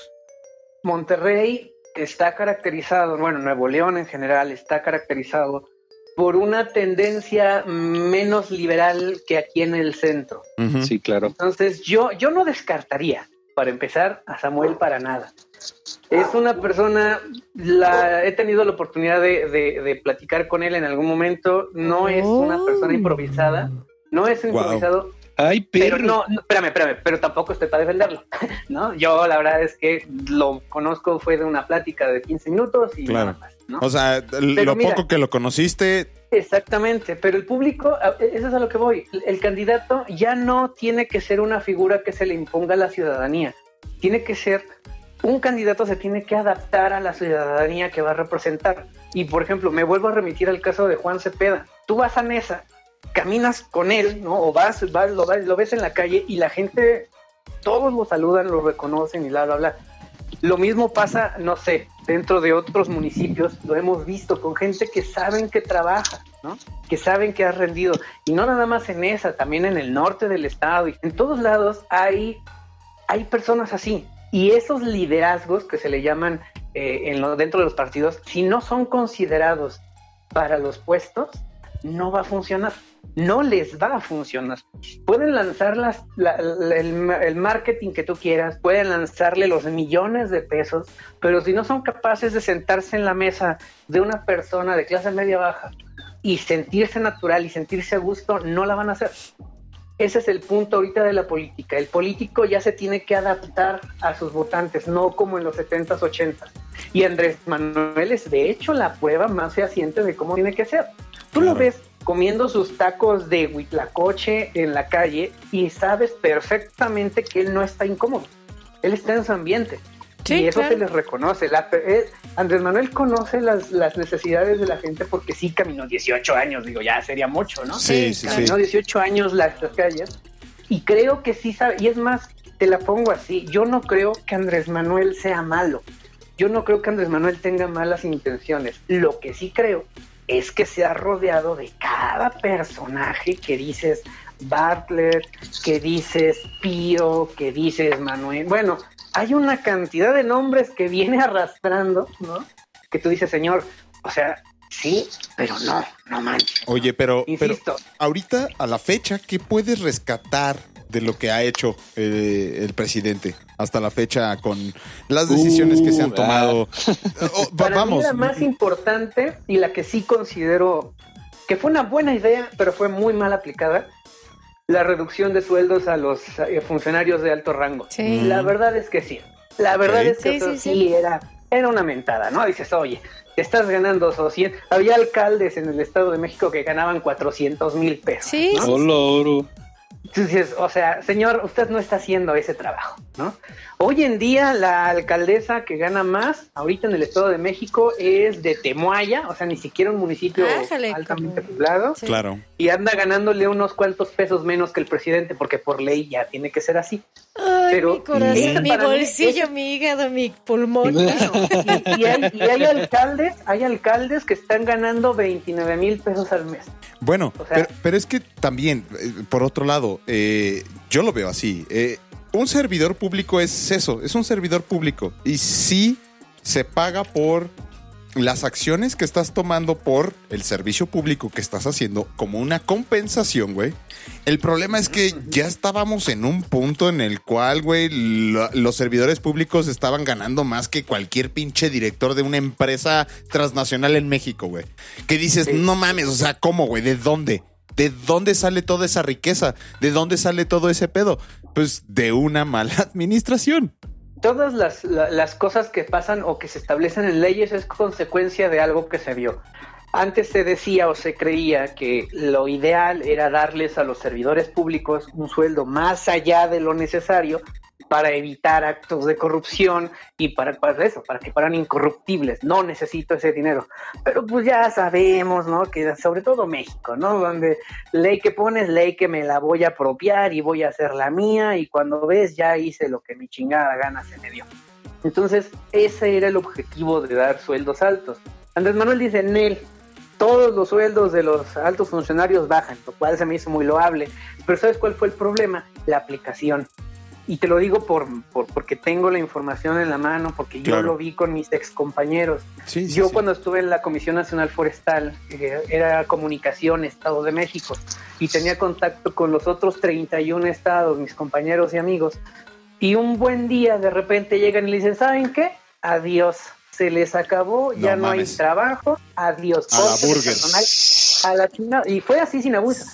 Monterrey está caracterizado, bueno, Nuevo León en general está caracterizado por una tendencia menos liberal que aquí en el centro. Sí, claro. Entonces, yo, yo no descartaría, para empezar, a Samuel para nada. Es una persona, la, he tenido la oportunidad de, de- de platicar con él en algún momento, no es una persona improvisada, no es Wow. improvisado, Ay, pero no, no, espérame, espérame, pero tampoco estoy para defenderlo, *laughs* ¿no? Yo la verdad es que lo conozco, fue de una plática de 15 minutos y Claro. nada más, ¿no? O sea, Pero lo mira. poco que lo conociste, Exactamente, pero el público, a- eso es a lo que voy, el candidato ya no tiene que ser una figura que se le imponga a la ciudadanía, tiene que ser, un candidato se tiene que adaptar a la ciudadanía que va a representar. Y por ejemplo, me vuelvo a remitir al caso de Juan Cepeda, tú vas a Nesa, caminas con él, ¿no? O vas, vas, lo, lo ves en la calle y la gente, todos lo saludan, lo reconocen y bla, bla, bla. Lo mismo pasa, no sé, dentro de otros municipios, lo hemos visto con gente que saben que trabaja, ¿no? Que saben que ha rendido. Y no nada más en esa, también en el norte del estado y en todos lados hay, hay personas así. Y esos liderazgos que se le llaman eh, en lo, dentro de los partidos, si no son considerados para los puestos, no va a funcionar. No les va a funcionar. Pueden lanzar las, la- la- el, el marketing que tú quieras, pueden lanzarle los millones de pesos, pero si no son capaces de sentarse en la mesa de una persona de clase media baja y sentirse natural y sentirse a gusto, no la van a hacer. Ese es el punto ahorita de la política. El político ya se tiene que adaptar a sus votantes, no como en los 70s, 80s. Y Andrés Manuel es de hecho la prueba más fehaciente de cómo tiene que ser. Tú lo ves comiendo sus tacos de huitlacoche en la calle y sabes perfectamente que él no está incómodo. Él está en su ambiente. Sí, y eso claro. se les reconoce. La- eh, Andrés Manuel conoce las, las necesidades de la gente porque sí caminó 18 años, digo, ya sería mucho, ¿no? sí, sí, sí. caminó 18 años las, las calles y creo que sí sabe, y es más, te la pongo así, yo no creo que Andrés Manuel sea malo, yo no creo que Andrés Manuel tenga malas intenciones, lo que sí creo es que se ha rodeado de cada personaje que dices Bartlett, que dices Pío, que dices Manuel, bueno, hay una cantidad de nombres que viene *laughs* arrastrando, ¿no? Que tú dices, señor, o sea, sí, pero no, no manches. Oye, pero, pero Insisto, ahorita a la fecha, ¿qué puedes rescatar de lo que ha hecho eh, el presidente hasta la fecha con las decisiones que se han Uh, tomado? Oh, Para vamos. mí la más importante y la que sí considero que fue una buena idea, pero fue muy mal aplicada, la reducción de sueldos a los eh, funcionarios de alto rango. Sí. La verdad es que sí. La verdad es que Sí, eso sí, sí, sí. era era una mentada, ¿no? Dices, oye, estás ganando 200. Había alcaldes en el Estado de México que ganaban 400 mil pesos. Sí, ¿no? Entonces, o sea, señor, usted no está haciendo ese trabajo, ¿no? Hoy en día la alcaldesa que gana más ahorita en el Estado de México es de Temuaya, o sea, ni siquiera un municipio Ájale, altamente como- poblado, sí. Claro. y anda ganándole unos cuantos pesos menos que el presidente, porque por ley ya tiene que ser así. Ay, Pero- mi corazón, mi bolsillo, es- mi hígado, mi pulmón. *laughs* Y, y hay, y hay alcaldes, hay alcaldes que están ganando 29 mil pesos al mes. Bueno, O sea- pero, pero es que también, eh, por otro lado, eh, yo lo veo así. eh, un servidor público es eso, es un servidor público. Y sí se paga por las acciones que estás tomando por el servicio público que estás haciendo como una compensación, güey. El problema es que ya estábamos en un punto en el cual, güey, lo- los servidores públicos estaban ganando más que cualquier pinche director de una empresa transnacional en México, güey. Que dices, no mames, o sea, ¿cómo, güey? ¿De dónde? ¿De dónde sale toda esa riqueza? ¿De dónde sale todo ese pedo? Pues de una mala *laughs* administración. Todas las, la- las cosas que pasan o que se establecen en leyes es consecuencia de algo que se vio. Antes se decía o se creía que lo ideal era darles a los servidores públicos un sueldo más allá de lo necesario para evitar actos de corrupción y para, para eso, para que fueran incorruptibles. No necesito ese dinero. Pero pues ya sabemos, ¿no? Que sobre todo México, ¿no? Donde ley que pones, ley que me la voy a apropiar y voy a hacer la mía y cuando ves ya hice lo que mi chingada gana se me dio. Entonces, ese era el objetivo de dar sueldos altos. Andrés Manuel dice, Nel, todos los sueldos de los altos funcionarios bajan, lo cual se me hizo muy loable. Pero ¿sabes cuál fue el problema? La aplicación. Y te lo digo por, por- porque tengo la información en la mano, porque yo lo vi con mis ex compañeros. Sí, Yo cuando estuve en la Comisión Nacional Forestal, eh, era Comunicación Estado de México, y tenía contacto con los otros 31 estados, mis compañeros y amigos, y un buen día de repente llegan y le dicen, ¿saben qué? Adiós, se les acabó, ya No no, hay trabajo, adiós. A la burger. personal, A la chingada. Y fue así sin abuso.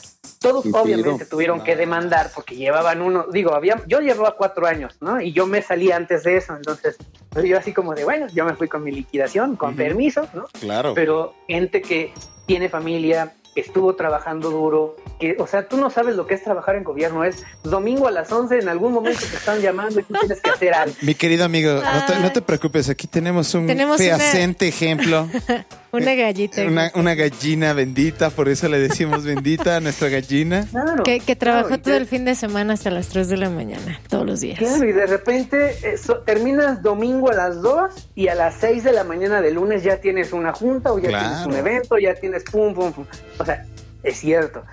Todos obviamente tuvieron que demandar porque llevaban uno, digo, había, yo llevaba cuatro años, ¿no? Y yo me salí antes de eso, entonces pues, yo así como de, bueno, yo me fui con mi liquidación, con permiso, ¿no? Claro. pero gente que tiene familia, que estuvo trabajando duro, que, o sea, tú no sabes lo que es trabajar en gobierno, es domingo a las 11, en algún momento te están llamando y tú tienes que hacer algo. Mi querido amigo, no te, Ay. no te preocupes, aquí tenemos un Tenemos una- fehaciente ejemplo. *laughs* Una gallita. Una, una gallina bendita, por eso le decimos bendita a nuestra gallina. *laughs* Claro. Que, que trabajó claro, todo el fin de semana hasta las 3 de la mañana, todos los días. Claro, y de repente eso, terminas domingo a las 2 y a las 6 de la mañana de lunes ya tienes una junta o ya Claro. tienes un evento, ya tienes pum, pum, pum. O sea, es cierto,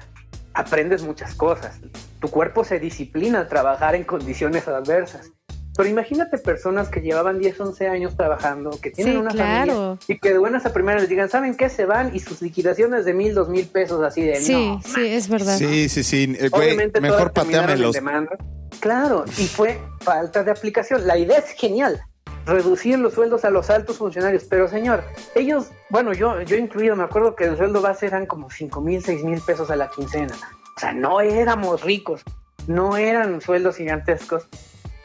aprendes muchas cosas. Tu cuerpo se disciplina a trabajar en condiciones adversas. Pero imagínate personas que llevaban 10, 11 años trabajando, que tienen Sí, una claro. familia y que de buenas a primeras les digan, ¿saben qué? Se van y sus liquidaciones de mil, dos mil pesos así de Sí, no, sí, es verdad. Sí, sí, sí. Eh, Güey, Obviamente mejor en pateamelos. demanda. Claro, y fue falta de aplicación. La idea es genial, reducir los sueldos a los altos funcionarios, pero señor, ellos, bueno, yo, yo incluido, me acuerdo que el sueldo base eran como cinco mil, seis mil pesos a la quincena. O sea, no éramos ricos, no eran sueldos gigantescos.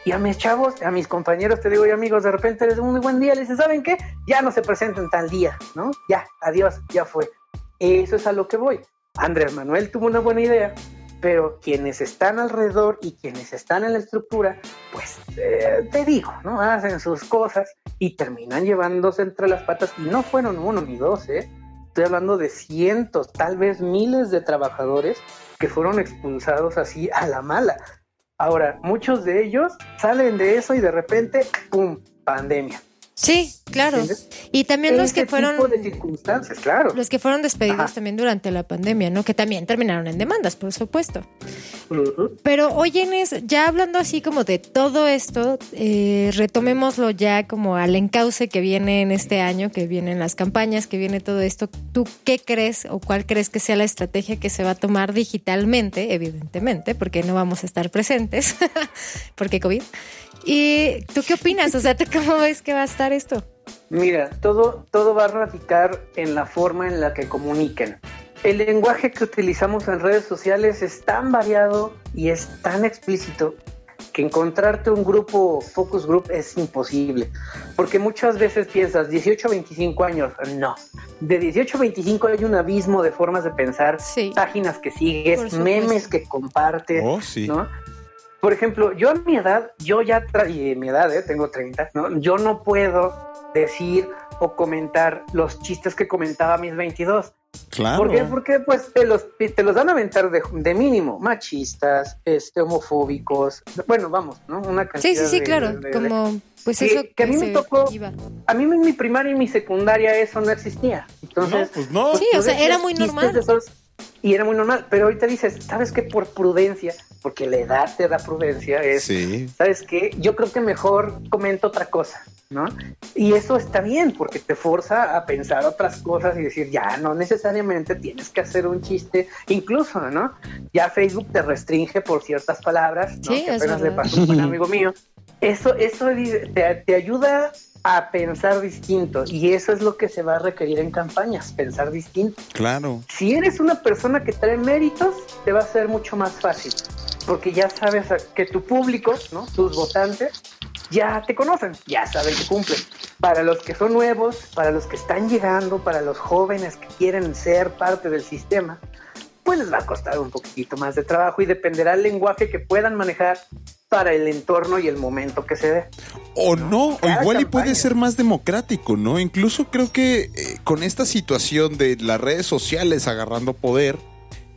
Y a mis chavos, a mis compañeros, te digo, y amigos, de repente les un buen día, les dicen, ¿saben qué? Ya no se presenten tal día, ¿no? Ya, adiós, ya fue. Eso es a lo que voy. Andrés Manuel tuvo una buena idea, pero quienes están alrededor y quienes están en la estructura, pues eh, te digo, ¿no? Hacen sus cosas y terminan llevándose entre las patas. Y no fueron uno ni dos, ¿eh? Estoy hablando de cientos, tal vez miles de trabajadores que fueron expulsados así a la mala. Ahora, muchos de ellos salen de eso y de repente, ¡pum! Pandemia. Sí, claro. ¿Entiendes? Y también los que fueron tipo de circunstancias, claro. los que fueron despedidos Ajá. también durante la pandemia, ¿no? Que también terminaron en demandas, por supuesto. Pero oye, Inés, ya hablando así como de todo esto, eh, retomémoslo ya como al encauce que viene en este año, que vienen las campañas, que viene todo esto. ¿Tú qué crees o cuál crees que sea la estrategia que se va a tomar digitalmente, evidentemente, porque no vamos a estar presentes, *laughs* porque COVID? ¿Y tú qué opinas? O sea, ¿tú cómo ves que va a estar esto? Mira, todo, todo va a radicar en la forma en la que comuniquen. El lenguaje que utilizamos en redes sociales es tan variado y es tan explícito que encontrarte un grupo focus group es imposible. Porque muchas veces piensas 18 a 25 años. No. De 18 a 25 hay un abismo de formas de pensar, Sí. páginas que sigues, memes que compartes. Oh, sí. ¿no? Por ejemplo, yo a mi edad, yo ya, tra- y mi edad, eh, tengo 30, ¿no? Yo no puedo decir o comentar los chistes que comentaba a mis 22. Claro. ¿Por qué? Porque pues te los, te los dan a aventar de, de mínimo, machistas, este, homofóbicos, bueno, vamos, ¿no? Una cantidad Sí, sí, sí, de- claro. de- de- Como, pues Sí, eso que a mí me tocó- iba. A mí en mi primaria y mi secundaria eso no existía. Entonces, No, pues no. Sí, o sea, era muy chistes normal. de esos- y era muy normal. Pero ahorita dices, ¿sabes qué? Por prudencia, porque la edad te da prudencia, es, Sí. ¿sabes qué? Yo creo que mejor comento otra cosa, ¿no? Y eso está bien, porque te forza a pensar otras cosas y decir, ya, no necesariamente tienes que hacer un chiste, incluso, ¿no? Ya Facebook te restringe por ciertas palabras, ¿no? Sí, que apenas le pasó a un *laughs* amigo mío. Eso, eso te, te ayuda a pensar distinto y eso es lo que se va a requerir en campañas, pensar distinto. Claro. Si eres una persona que trae méritos, te va a ser mucho más fácil, porque ya sabes que tu público, ¿no? tus votantes, ya te conocen, ya saben que cumplen. Para los que son nuevos, para los que están llegando, para los jóvenes que quieren ser parte del sistema, pues les va a costar un poquitito más de trabajo y dependerá el lenguaje que puedan manejar para el entorno y el momento que se dé. O no, o igual y puede ser más democrático, ¿no? Incluso creo que eh, con esta situación de las redes sociales agarrando poder,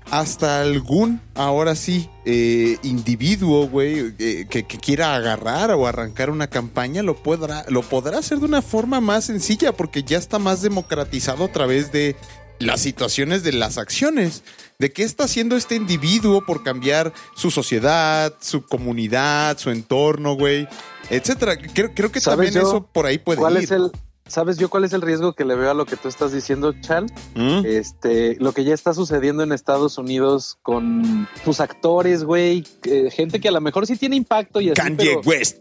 hasta algún, ahora sí, eh, individuo, güey, eh, que, que quiera agarrar o arrancar una campaña, lo podrá, lo podrá hacer de una forma más sencilla, porque ya está más democratizado a través de las situaciones de las acciones. ¿De qué está haciendo este individuo por cambiar su sociedad, su comunidad, su entorno, güey? Etcétera. Creo, creo que ¿Sabes también yo eso por ahí puede ¿Cuál ir. es el, ¿Sabes yo cuál es el riesgo que le veo a lo que tú estás diciendo, Chal? ¿Mm? Este, lo que ya está sucediendo en Estados Unidos con sus actores, güey, eh, gente que a lo mejor sí tiene impacto y así, Kanye pero, West.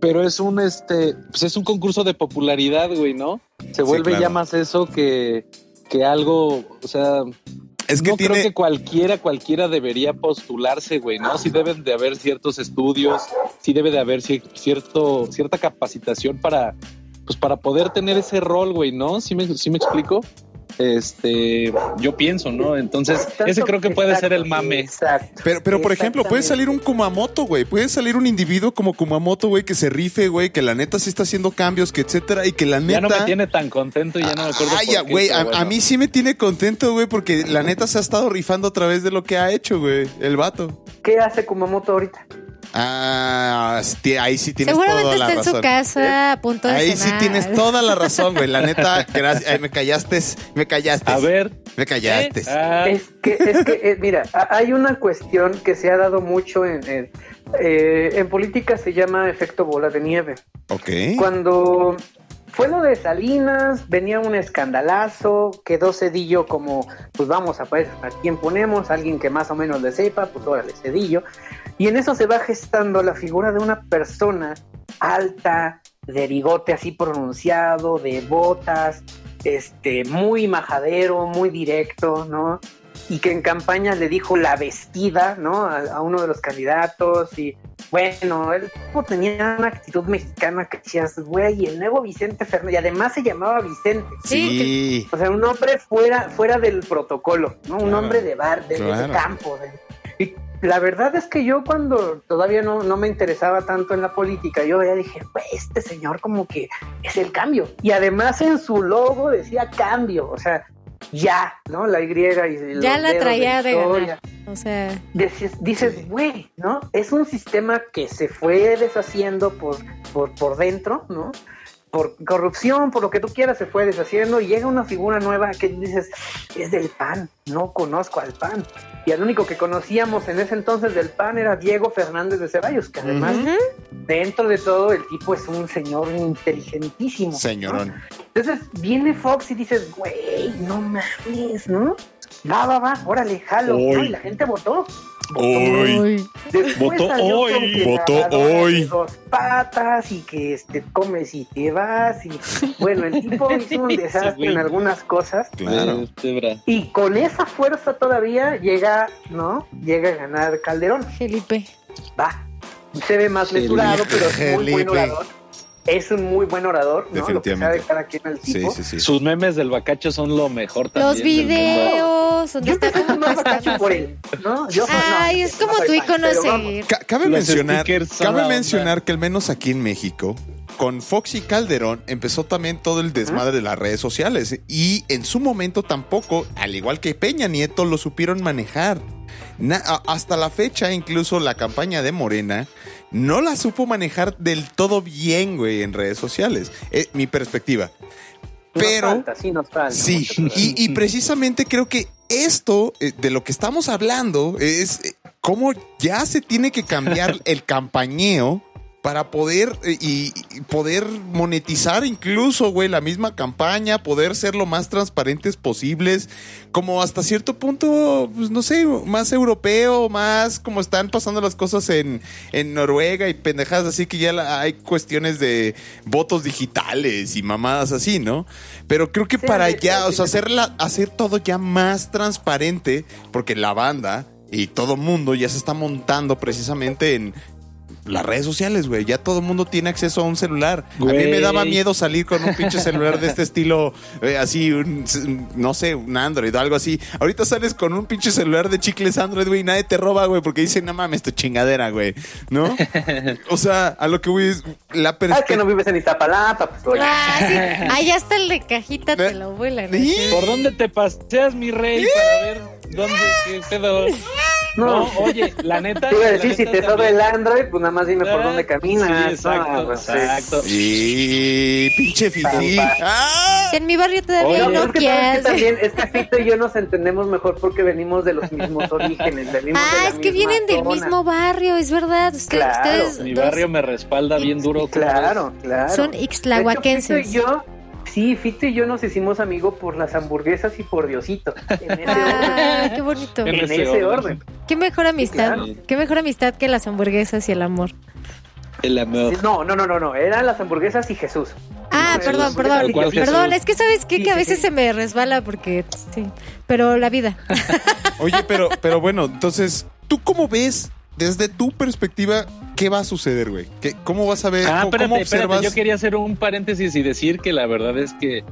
pero es un este, pues es un concurso de popularidad, güey, ¿no? Se vuelve claro. ya más eso que, que algo, o sea, Es que no tiene. creo que cualquiera, cualquiera debería postularse, güey, ¿no? Sí deben de haber ciertos estudios, sí debe de haber cier- cierto, cierta capacitación para, pues para poder tener ese rol, güey, ¿no? ¿Sí me, sí me explico? Este, yo pienso, ¿no? Entonces, ese creo que puede ser el mame. Exacto. Pero, pero por ejemplo, puede salir un Kumamoto, güey. Puede salir un individuo como Kumamoto, güey, que se rife, güey, que la neta sí está haciendo cambios, que etcétera, y que la neta. Ya no me tiene tan contento y ya no me acuerdo. Ay, por ya, qué, güey, a, bueno. a mí sí me tiene contento, güey, porque la neta se ha estado rifando a través de lo que ha hecho, güey, el vato. ¿Qué hace Kumamoto ahorita? Ah, ahí sí tienes toda la está en su razón. casa a punto de Ahí sí tienes toda la razón, güey. La neta, gracias. Ay, me callaste, me callaste. A ver. Me callaste. ¿eh? Ah, Es que, es que eh, mira, hay una cuestión que se ha dado mucho en, en, eh, en política, se llama efecto bola de nieve. Ok. Cuando fue lo de Salinas, venía un escandalazo, quedó Cedillo como, pues vamos a ver a quién ponemos, alguien que más o menos le sepa, pues órale, Cedillo. Y en eso se va gestando la figura de una persona alta, de bigote así pronunciado, de botas, este, muy majadero, muy directo, ¿no? Y que en campaña le dijo la vestida, ¿no? A, a uno de los candidatos y bueno, él tenía una actitud mexicana que decías, güey, el nuevo Vicente Fernández, y además se llamaba Vicente. Sí. O sea, un hombre fuera, fuera del protocolo, ¿no? Un Claro, hombre de bar, de, de claro. campo. de- y la verdad es que yo cuando todavía no, no me interesaba tanto en la política, yo ya dije, güey, este señor como que es el cambio. Y además en su logo decía cambio, o sea, ya, ¿no? La Y y los Ya la dedos traía de ganar. O sea, dices, dices, güey, ¿no? Es un sistema que se fue deshaciendo por, por, por dentro, ¿no? Por corrupción, por lo que tú quieras, se fue deshaciendo y llega una figura nueva que dices, es del PAN, no conozco al PAN. Y el único que conocíamos en ese entonces del PAN era Diego Fernández de Ceballos, que además, dentro de todo, el tipo es un señor inteligentísimo. ¿no? Señorón. Entonces viene Fox y dices, güey, no mames, ¿no? Va, va, va, órale, jalo. Y la gente votó. Hoy. Después Votó hoy. que Votó hoy. Dos patas y que este, comes y te vas. Y bueno, el tipo *laughs* hizo un desastre en algunas cosas. Claro. Este. Y con esa fuerza todavía llega, ¿no? Llega a ganar Calderón. Felipe. Va. Se ve más Felipe, mesurado, pero es muy buen orador. Es un muy buen orador, ¿no? Lo que Definitivamente. sabe cada quien el Sí, tipo. sí, sí. Sus memes del bacacho son lo mejor también. Los del mundo. videos, donde está como bacacho por él, ¿no? Yo no, Ay, no, es como no tu icono seguir. Cabe Los mencionar, cabe mencionar que al menos aquí en México, con Fox y Calderón empezó también todo el desmadre de las redes sociales y en su momento tampoco, al igual que Peña Nieto, lo supieron manejar. Na- hasta la fecha, incluso la campaña de Morena no la supo manejar del todo bien, güey, en redes sociales. Es mi perspectiva. Nos Pero falta, sí nos falta. Sí, y precisamente creo que esto, eh, de lo que estamos hablando, es eh, cómo ya se tiene que cambiar *laughs* el campañeo para poder eh, y, y poder monetizar incluso, güey, la misma campaña, poder ser lo más transparentes posibles, como hasta cierto punto, pues no sé, más europeo, más como están pasando las cosas en, en Noruega y pendejadas así que ya la- hay cuestiones de votos digitales y mamadas así, ¿no? Pero creo que Sí, para sí, ya, sí, o sea, hacer, la- hacer todo ya más transparente, porque la banda y todo mundo ya se está montando precisamente en las redes sociales, güey. Ya todo el mundo tiene acceso a un celular. A mí me daba miedo salir con un pinche celular de este estilo, eh, así, un- no sé, un Android o algo así. Ahorita sales con un pinche celular de chicles Android, güey, y nadie te roba, güey, porque dicen, no mames, tu chingadera, güey. ¿No? O sea, a lo que voy es la Ah, es que no perspectiva. vives en Iztapalapa, pues oye. Ah, sí. Allá está el de cajita, te ¿Eh? lo vuelan. Sí. ¿Por dónde te paseas, mi rey, para ver dónde qué pedo? No. No, oye, la neta. Te iba a decir, si te sobra el Android, pues nada más dime por Ah, dónde caminas. Sí, ¿no? exacto, Pues, sí. exacto. Y pinche fifí. ¡Ah! En mi barrio todavía Oye, hay No, es que, Nokia. ¿sabes qué también, es que Fito y yo nos entendemos mejor porque venimos de los mismos orígenes. venimos de Ah, la es que misma vienen del zona. mismo barrio, es verdad. Usted- Claro, ustedes Mi dos barrio me respalda bien duro. ¿cómo Claro, claro. son De hecho, ixtlahuaquenses. Fito y yo, sí, Fito y yo nos hicimos amigos por las hamburguesas y por Diosito. *laughs* En ese orden. Ah, qué bonito. En En ese orden. orden. Qué mejor amistad. claro. Qué mejor amistad que las hamburguesas y el amor. El amor. No, no, no, no, no. Eran las hamburguesas y Jesús. Ah, No, perdón, Jesús, perdón. Jesús. Perdón, es que sabes qué? Sí, que a veces sí. se me resbala porque sí. Pero la vida. *laughs* Oye, pero, pero bueno, entonces, ¿tú cómo ves desde tu perspectiva qué va a suceder, güey? ¿Qué- ¿Cómo vas a ver? Ah, ¿Cómo, espérate, cómo espérate. observas? Yo quería hacer un paréntesis y decir que la verdad es que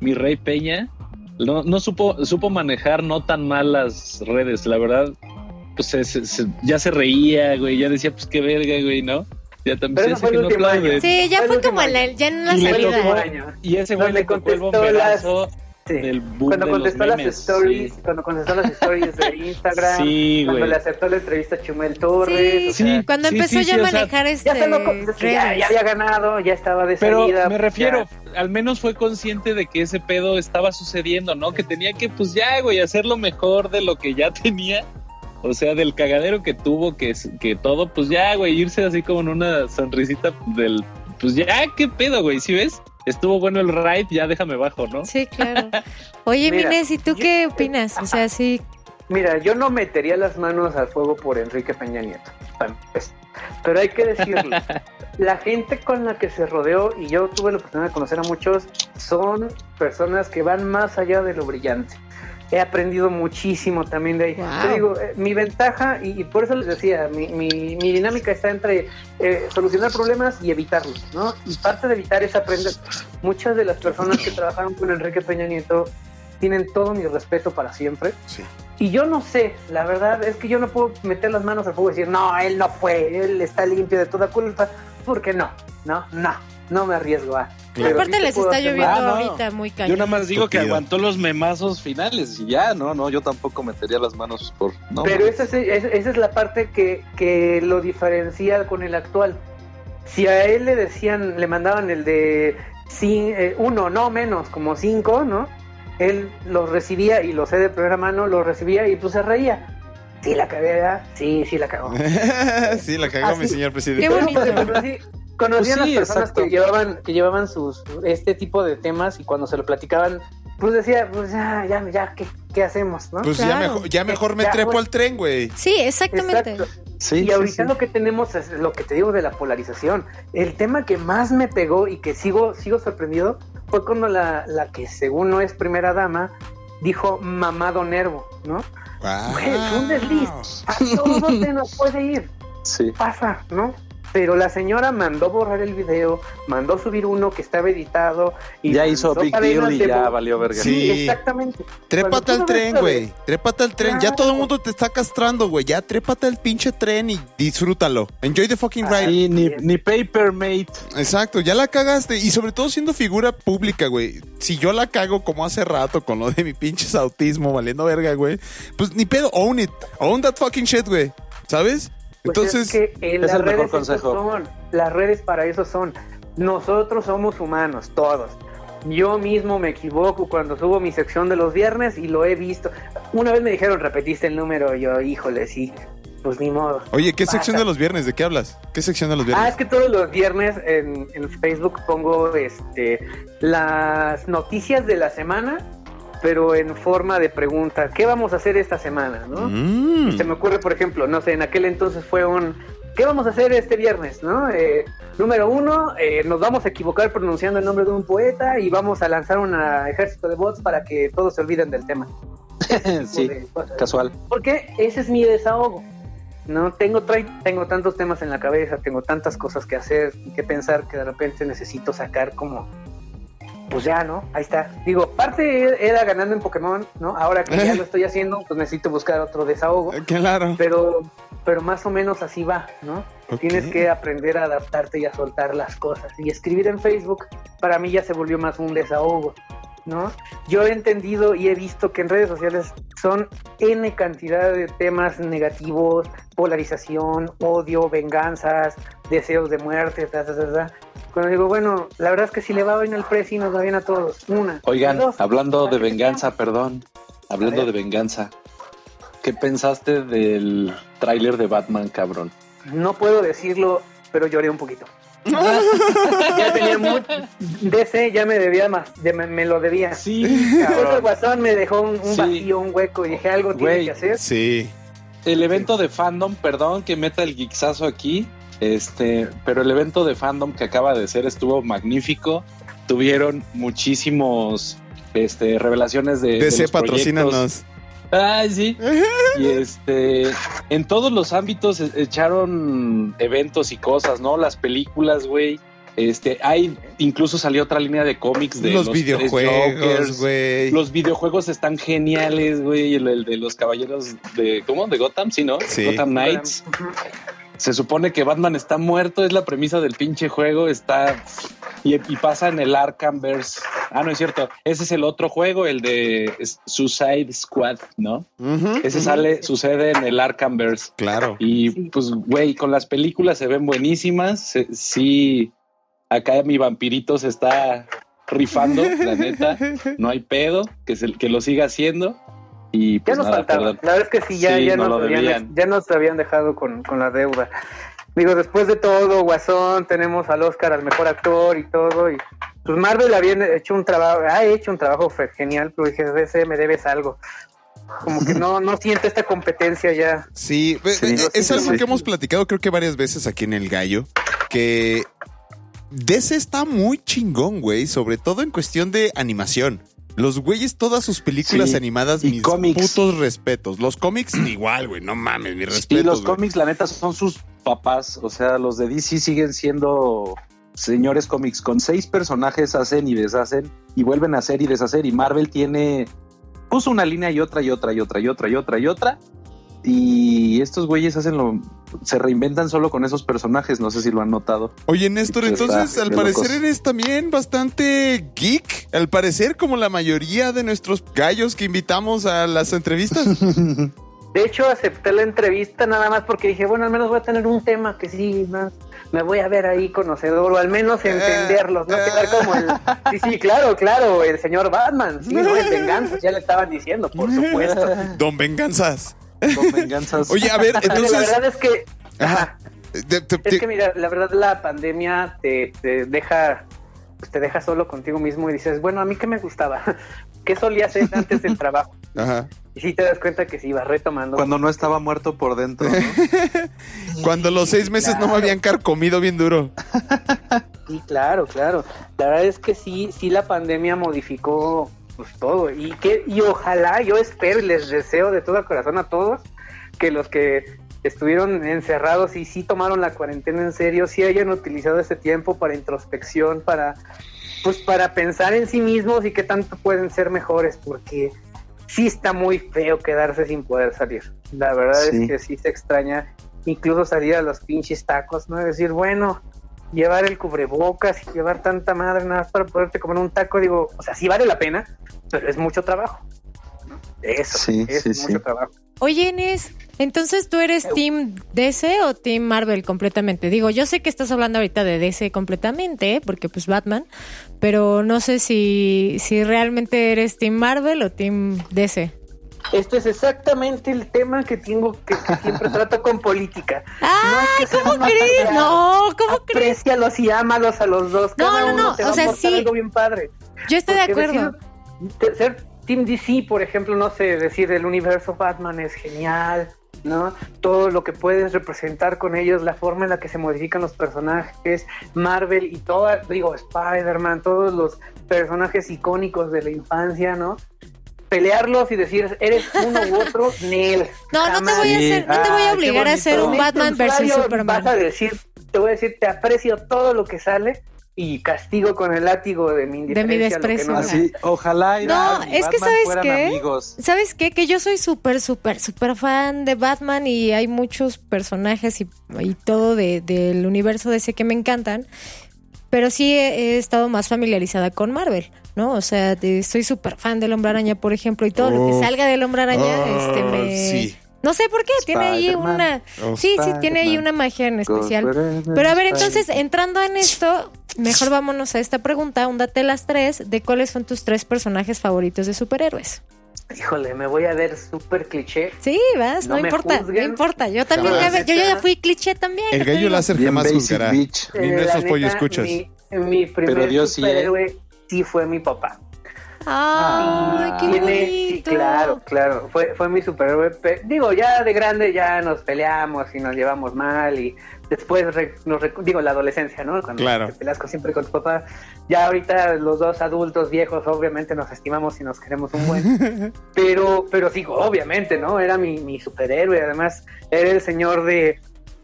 mi rey Peña no, no supo, supo manejar no tan mal las redes. La verdad, pues se- se- se- ya se reía, güey. Ya decía, pues qué verga, güey, ¿no? Ya también Pero se eso fue el que no año. Sí, ya Fue como en la, año. ya en la Y le salida. año. Y ese güey Donde le tocó el contestó las- bomberazo Sí. del boom Cuando de los contestó las memes. stories, sí. cuando contestó las stories de *laughs* Instagram, Sí, cuando güey. le aceptó la entrevista a Chumel Torres, o Sí, sea, Cuando empezó sí, ya sí, a o sea, manejar este ya, ya, había ganado, ya estaba de Pero salida. me ya. refiero, al menos fue consciente de que ese pedo estaba sucediendo, ¿no? Que tenía que, pues ya, güey, hacer lo mejor de lo que ya *laughs* tenía. O sea, del cagadero que tuvo, que, que todo, pues ya, güey, irse así como en una sonrisita del, pues ya, qué pedo, güey, ¿sí ves? Estuvo bueno el ride, ya déjame bajo, ¿no? Sí, claro. *laughs* Oye, Mira, Mines, ¿y tú yo- qué opinas? O sea, sí. Mira, yo no metería las manos al fuego por Enrique Peña Nieto, pero hay que decirlo. *laughs* la gente con la que se rodeó, y yo tuve la oportunidad de conocer a muchos, son personas que van más allá de lo brillante. He aprendido muchísimo también de ahí. Wow. Te digo, eh, mi ventaja, y, y por eso les decía, mi, mi, mi dinámica está entre eh, solucionar problemas y evitarlos, ¿no? Y parte de evitar es aprender. Muchas de las personas que trabajaron con Enrique Peña Nieto tienen todo mi respeto para siempre. Sí. Y yo no sé, la verdad es que yo no puedo meter las manos al fuego y decir, no, él no fue, él está limpio de toda culpa, porque no, no, no, no me arriesgo a. Pero Aparte les está lloviendo Ah, no. ahorita muy Yo cañón. nada más digo que aguantó los memazos finales y ya, no, no, yo tampoco metería las manos por... No, Pero esa es, es- esa es la parte que, que lo diferencia con el actual. Si a él le decían, le mandaban el de sí, eh, uno, no menos, como cinco, ¿no? Él los recibía y lo sé de primera mano, los recibía y pues se reía. Sí, la cagué, ¿verdad? Sí, sí, la cagó. *laughs* sí, la cagó Ah, mi sí. señor presidente. Qué Pero, bonito. Pues, conocí, conocí a Pues las personas exacto. que llevaban, que llevaban sus este tipo de temas y cuando se lo platicaban, pues decía, pues ya, ya, ya, ¿qué, qué hacemos? ¿no? Pues ya mejor, ya mejor me Ya, trepo güey. al tren, güey. Sí, exactamente. Exacto. Sí, y ahorita sí. lo que tenemos es lo que te digo de la polarización. El tema que más me pegó y que sigo, sigo sorprendido fue cuando la, la que según no es primera dama dijo mamado nervo, ¿no? Wow. Güey, fue un desliz. A *laughs* todos se nos puede ir, Sí. pasa, ¿no? Pero la señora mandó borrar el video, mandó subir uno que estaba editado y Ya hizo Big Deal y de ya valió verga. Sí, Sí. exactamente. Trépate al tren, güey. Trépate al tren. Ya todo el mundo te está castrando, güey. Ya trépate al pinche tren y disfrútalo. Enjoy the fucking ride. Ni, ni Paper Mate. Exacto, ya la cagaste. Y sobre todo siendo figura pública, güey. Si yo la cago como hace rato con lo de mi pinche autismo valiendo verga, güey. Pues ni pedo, own it. Own that fucking shit, güey. ¿Sabes? Pues Entonces, es que en es las el mejor redes eso consejo. son. Las redes para eso son. Nosotros somos humanos, todos. Yo mismo me equivoco cuando subo mi sección de los viernes y lo he visto. Una vez me dijeron, repetiste el número, yo, híjole, sí, pues ni modo. Oye, ¿qué Pasa. sección de los viernes? ¿De qué hablas? ¿Qué sección de los viernes? Ah, es que todos los viernes en, en Facebook pongo este las noticias de la semana, pero en forma de pregunta. ¿Qué vamos a hacer esta semana? ¿no? Mm. Se me ocurre, por ejemplo, no sé, en aquel entonces fue un ¿qué vamos a hacer este viernes? ¿no? Eh, número uno, eh, nos vamos a equivocar pronunciando el nombre de un poeta y vamos a lanzar un ejército de bots para que todos se olviden del tema. *laughs* sí, de cosas. casual. Porque ese es mi desahogo. No tengo tengo tantos temas en la cabeza, tengo tantas cosas que hacer y que pensar que de repente necesito sacar como pues ya, ¿no? Ahí está. Digo, parte era ganando en Pokémon, ¿no? Ahora que ya *laughs* lo estoy haciendo, pues necesito buscar otro desahogo, Eh, Claro. pero pero más o menos así va, ¿no? Tienes que aprender a adaptarte y a soltar las cosas. Y escribir en Facebook para mí ya se volvió más un desahogo, ¿no? Yo he entendido y he visto que en redes sociales son N cantidad de temas negativos, polarización, odio, venganzas, deseos de muerte, ta, ta, ta, ta. Cuando digo, bueno, la verdad es que si le va bien al precio y nos va bien a todos. Una. Oigan, Dos, hablando de venganza, perdón. Hablando de venganza. ¿Qué pensaste del tráiler de Batman, cabrón? No puedo decirlo, pero lloré un poquito. *laughs* ya tenía mucho. DC ya me debía más, de- me, me lo debía. Sí, Después el guasón me dejó un, un Sí. vacío, un hueco y dije algo tiene que hacer. Sí. El evento de fandom, perdón que meta el geeksazo aquí, este, pero el evento de fandom que acaba de ser estuvo magnífico. Tuvieron muchísimos este, revelaciones de, DC patrocínanos. Ay, sí. *laughs* Y este, en todos los ámbitos e- echaron eventos y cosas, ¿no? Las películas, güey. Este, hay, incluso salió otra línea de cómics de Los los, videojuegos, güey. Los videojuegos están geniales, güey. El, el de los caballeros de, ¿cómo? De Gotham, sí, ¿no? Sí. Gotham Knights. Se supone que Batman está muerto, es la premisa del pinche juego, está y, y pasa en el Arkhamverse. Ah, no es cierto, ese es el otro juego, el de Suicide Squad, ¿no? Ese sale, sucede en el Arkhamverse. Claro. Y Sí. pues, güey, con las películas se ven buenísimas. se- sí, acá mi vampirito se está rifando, la neta. *laughs* No hay pedo, que, se, que lo siga haciendo. Y Ya pues nos nada, faltaba. perdón. La verdad es que sí, ya, Sí, ya, no nos habían, ya nos habían dejado con, con la deuda. Digo, después de todo, Guasón, tenemos al Oscar al mejor actor y todo. Y pues Marvel había hecho un trabajo, ha hecho un trabajo genial, pero dije, DC, me debes algo. Como que no, no siento esta competencia ya. Sí, es sí, algo sí. que hemos platicado creo que varias veces aquí en El Gallo, que DC está muy chingón, güey, sobre todo en cuestión de animación. Los güeyes, todas sus películas Sí, animadas, y mis cómics. putos respetos. Los cómics, igual, güey, no mames, mis respetos. Y los güey. cómics, la neta, son sus papás. O sea, los de DC siguen siendo señores cómics. Con seis personajes hacen y deshacen y vuelven a hacer y deshacer. Y Marvel tiene, puso una línea y otra y otra y otra y otra y otra y otra. Y estos güeyes hacen lo, se reinventan solo con esos personajes. No sé si lo han notado. Oye, Néstor, está entonces al parecer locos. eres también bastante geek. Al parecer, como la mayoría de nuestros gallos que invitamos a las entrevistas. *laughs* De hecho, acepté la entrevista nada más porque dije, bueno, al menos voy a tener un tema que sí, más me voy a ver ahí conocedor o al menos entenderlos, no quedar como el... *laughs* Sí, sí, claro, claro, el señor Batman, sí, no es *laughs* venganza, ya le estaban diciendo, por supuesto. Don Venganzas. Con venganzas. Oye, a ver, *laughs* la entonces. verdad es que... Ajá. Es que mira, la verdad la pandemia te, te deja pues te deja solo contigo mismo y dices, bueno, a mí qué me gustaba, *laughs* qué solía hacer antes del trabajo. *laughs* Ajá. Y sí te das cuenta que sí vas retomando. cuando no estaba muerto por dentro. ¿no? Cuando los seis meses no me habían carcomido bien duro. Sí, claro, claro. La verdad es que sí, sí la pandemia modificó pues todo y que y ojalá, yo espero y les deseo de todo corazón a todos que los que estuvieron encerrados y sí tomaron la cuarentena en serio, sí hayan utilizado ese tiempo para introspección, para pues para pensar en sí mismos y qué tanto pueden ser mejores, porque sí está muy feo quedarse sin poder salir. La verdad Sí. es que sí se extraña incluso salir a los pinches tacos, ¿no? Decir, bueno, llevar el cubrebocas y llevar tanta madre nada más para poderte comer un taco, digo, o sea, sí vale la pena, pero es mucho trabajo. Eso, Sí, es sí, mucho sí. trabajo. Oye, Inés, entonces tú eres Team DC o Team Marvel completamente. Digo, yo sé que estás hablando ahorita de DC completamente, porque pues Batman, pero no sé si, si realmente eres Team Marvel o Team DC. Esto es exactamente el tema que tengo que, que *laughs* siempre trato con política. No ¡Ay, que ser cómo más crees! No, ¿cómo crees? Aprécialos y ámalos a los dos. No, Cada no, uno no, te va o sea, a sí. algo bien padre. Yo estoy de acuerdo. decir- ser Team DC, por ejemplo, no sé, decir el universo Batman es genial, ¿no? Todo lo que puedes representar con ellos, la forma en la que se modifican los personajes, Marvel y toda, digo, Spider-Man, todos los personajes icónicos de la infancia, ¿no? Pelearlos y decir, eres uno u otro, Nel. No, no te voy a hacer, no te voy a Ah, obligar a bonito. un Batman versus Superman. Vas a decir, te voy a decir, te aprecio todo lo que sale y castigo con el látigo de mi De mi indiferencia. lo que desprecio. no Así, ojalá y No, Batman es que ¿sabes qué? amigos. ¿Sabes qué? Que yo soy súper, súper, súper fan de Batman y hay muchos personajes y, y todo de- del universo de ese que me encantan. Pero sí he, he estado más familiarizada con Marvel, ¿no? O sea, de- soy súper fan del Hombre Araña, por ejemplo, y todo lo que salga del Hombre Araña, Oh, este, me... sí. No sé por qué, tiene ahí una... Oh, Sí, sí, tiene ahí una magia en especial. Pero a ver, entonces, entrando en esto, mejor vámonos a esta pregunta, húndate las tres, de cuáles son tus tres personajes favoritos de superhéroes. Híjole, me voy a ver súper cliché. Sí, vas, no, importa, no importa. Yo también, ya, yo ya fui cliché también. El ¿qué te gallo láser jamás juzgará. Ni Eh, esos la pollo escuchas. Mi, mi primer Pero Dios sí, ¿eh? Sí fue mi papá. Ay, qué Tiene- sí, claro, claro. Fue, fue mi superhéroe. pe- Digo, ya de grande ya nos peleamos y nos llevamos mal y después, re- nos digo, la adolescencia, ¿no? Cuando Claro. te peleas siempre con tu papá. Ya ahorita los dos adultos viejos obviamente nos estimamos y nos queremos un buen. *laughs* pero, pero sí, obviamente, ¿no? Era mi, mi superhéroe. Además, era el señor de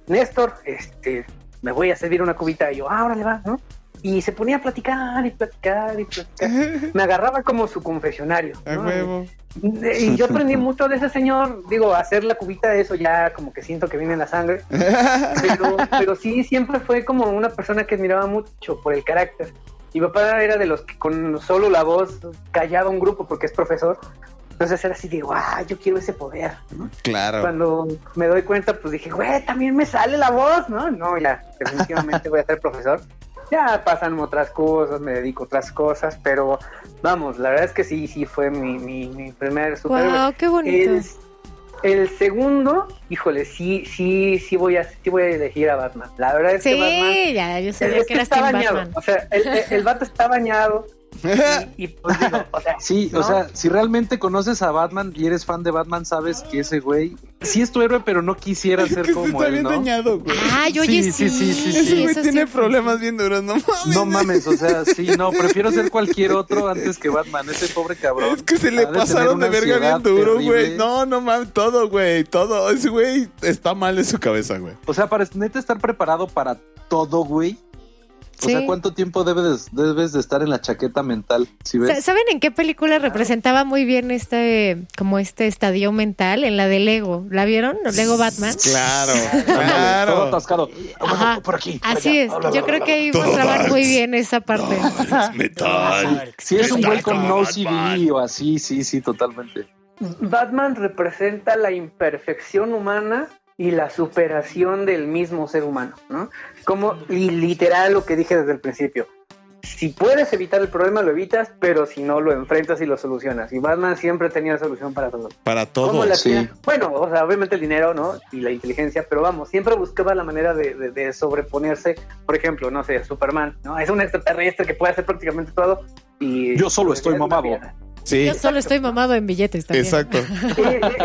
Néstor, este, me voy a servir una cubita y yo, ah, órale va, ¿no? Y se ponía a platicar y platicar y platicar. *laughs* Me agarraba como su confesionario. A ¿no? huevo. Y yo aprendí mucho de ese señor. Digo, hacer la cubita, eso ya como que siento que viene en la sangre. Pero, *laughs* pero sí, siempre fue como una persona que admiraba mucho por el carácter. Mi papá era de los que con solo la voz callaba un grupo porque es profesor. Entonces era así, digo, ah, yo quiero ese poder. ¿no? Claro. Cuando me doy cuenta, pues dije, güey, también me sale la voz, ¿no? No, ya, definitivamente voy a ser profesor. Ya pasan otras cosas, me dedico a otras cosas, pero vamos, la verdad es que sí, sí fue mi, mi, mi primer superhéroe. Wow, qué bonito. El, el segundo, híjole, sí, sí, sí voy a, sí voy a elegir a Batman. La verdad es que Batman Sí, ya, yo es sabía que que eras está bañado. Batman. O sea, el, el, el vato está bañado. Y, y, pues digo, o sea, Sí, o sea, si realmente conoces a Batman y eres fan de Batman, sabes que ese güey sí es tu héroe, pero no quisiera ser que como está él, bien ¿no? dañado, güey. Ay, oye, Sí, sí, sí, sí, sí, Ese güey tiene sí. problemas bien duros, no mames. No mames, o sea, sí, no, prefiero ser cualquier otro antes que Batman, ese pobre cabrón. Es que se le de pasaron de verga bien duro, terrible. güey. No, no mames, todo, güey, todo. Ese güey está mal en su cabeza, güey. O sea, para neta estar preparado para todo, güey. O Sí. sea, ¿cuánto tiempo debes, debes de estar en la chaqueta mental? Si ves? ¿Saben en qué película representaba muy bien este, como este estadio mental? En la de Lego. ¿La vieron? ¿Lego Batman? Claro, *laughs* Todo claro. atascado. Ajá. Por aquí. por Así allá. es. Yo creo que ahí Todo mostraban darks. muy bien esa parte. Es metal. Si es un güey con no Batman. CD o así, sí, sí, totalmente. Batman representa la imperfección humana y la superación del mismo ser humano, ¿no? Como y literal lo que dije desde el principio. Si puedes evitar el problema, lo evitas, pero si no, lo enfrentas y lo solucionas. Y Batman siempre tenía solución para todo. Para ¿Cómo todo. la sí. Bueno, o sea, obviamente el dinero, ¿no? Y la inteligencia, pero vamos, siempre buscaba la manera de, de- de sobreponerse. Por ejemplo, no sé, Superman, ¿no? Es un extraterrestre que puede hacer prácticamente todo. Y Yo solo estoy es una mamado. Sí, Yo solo estoy mamado en billetes también. exacto.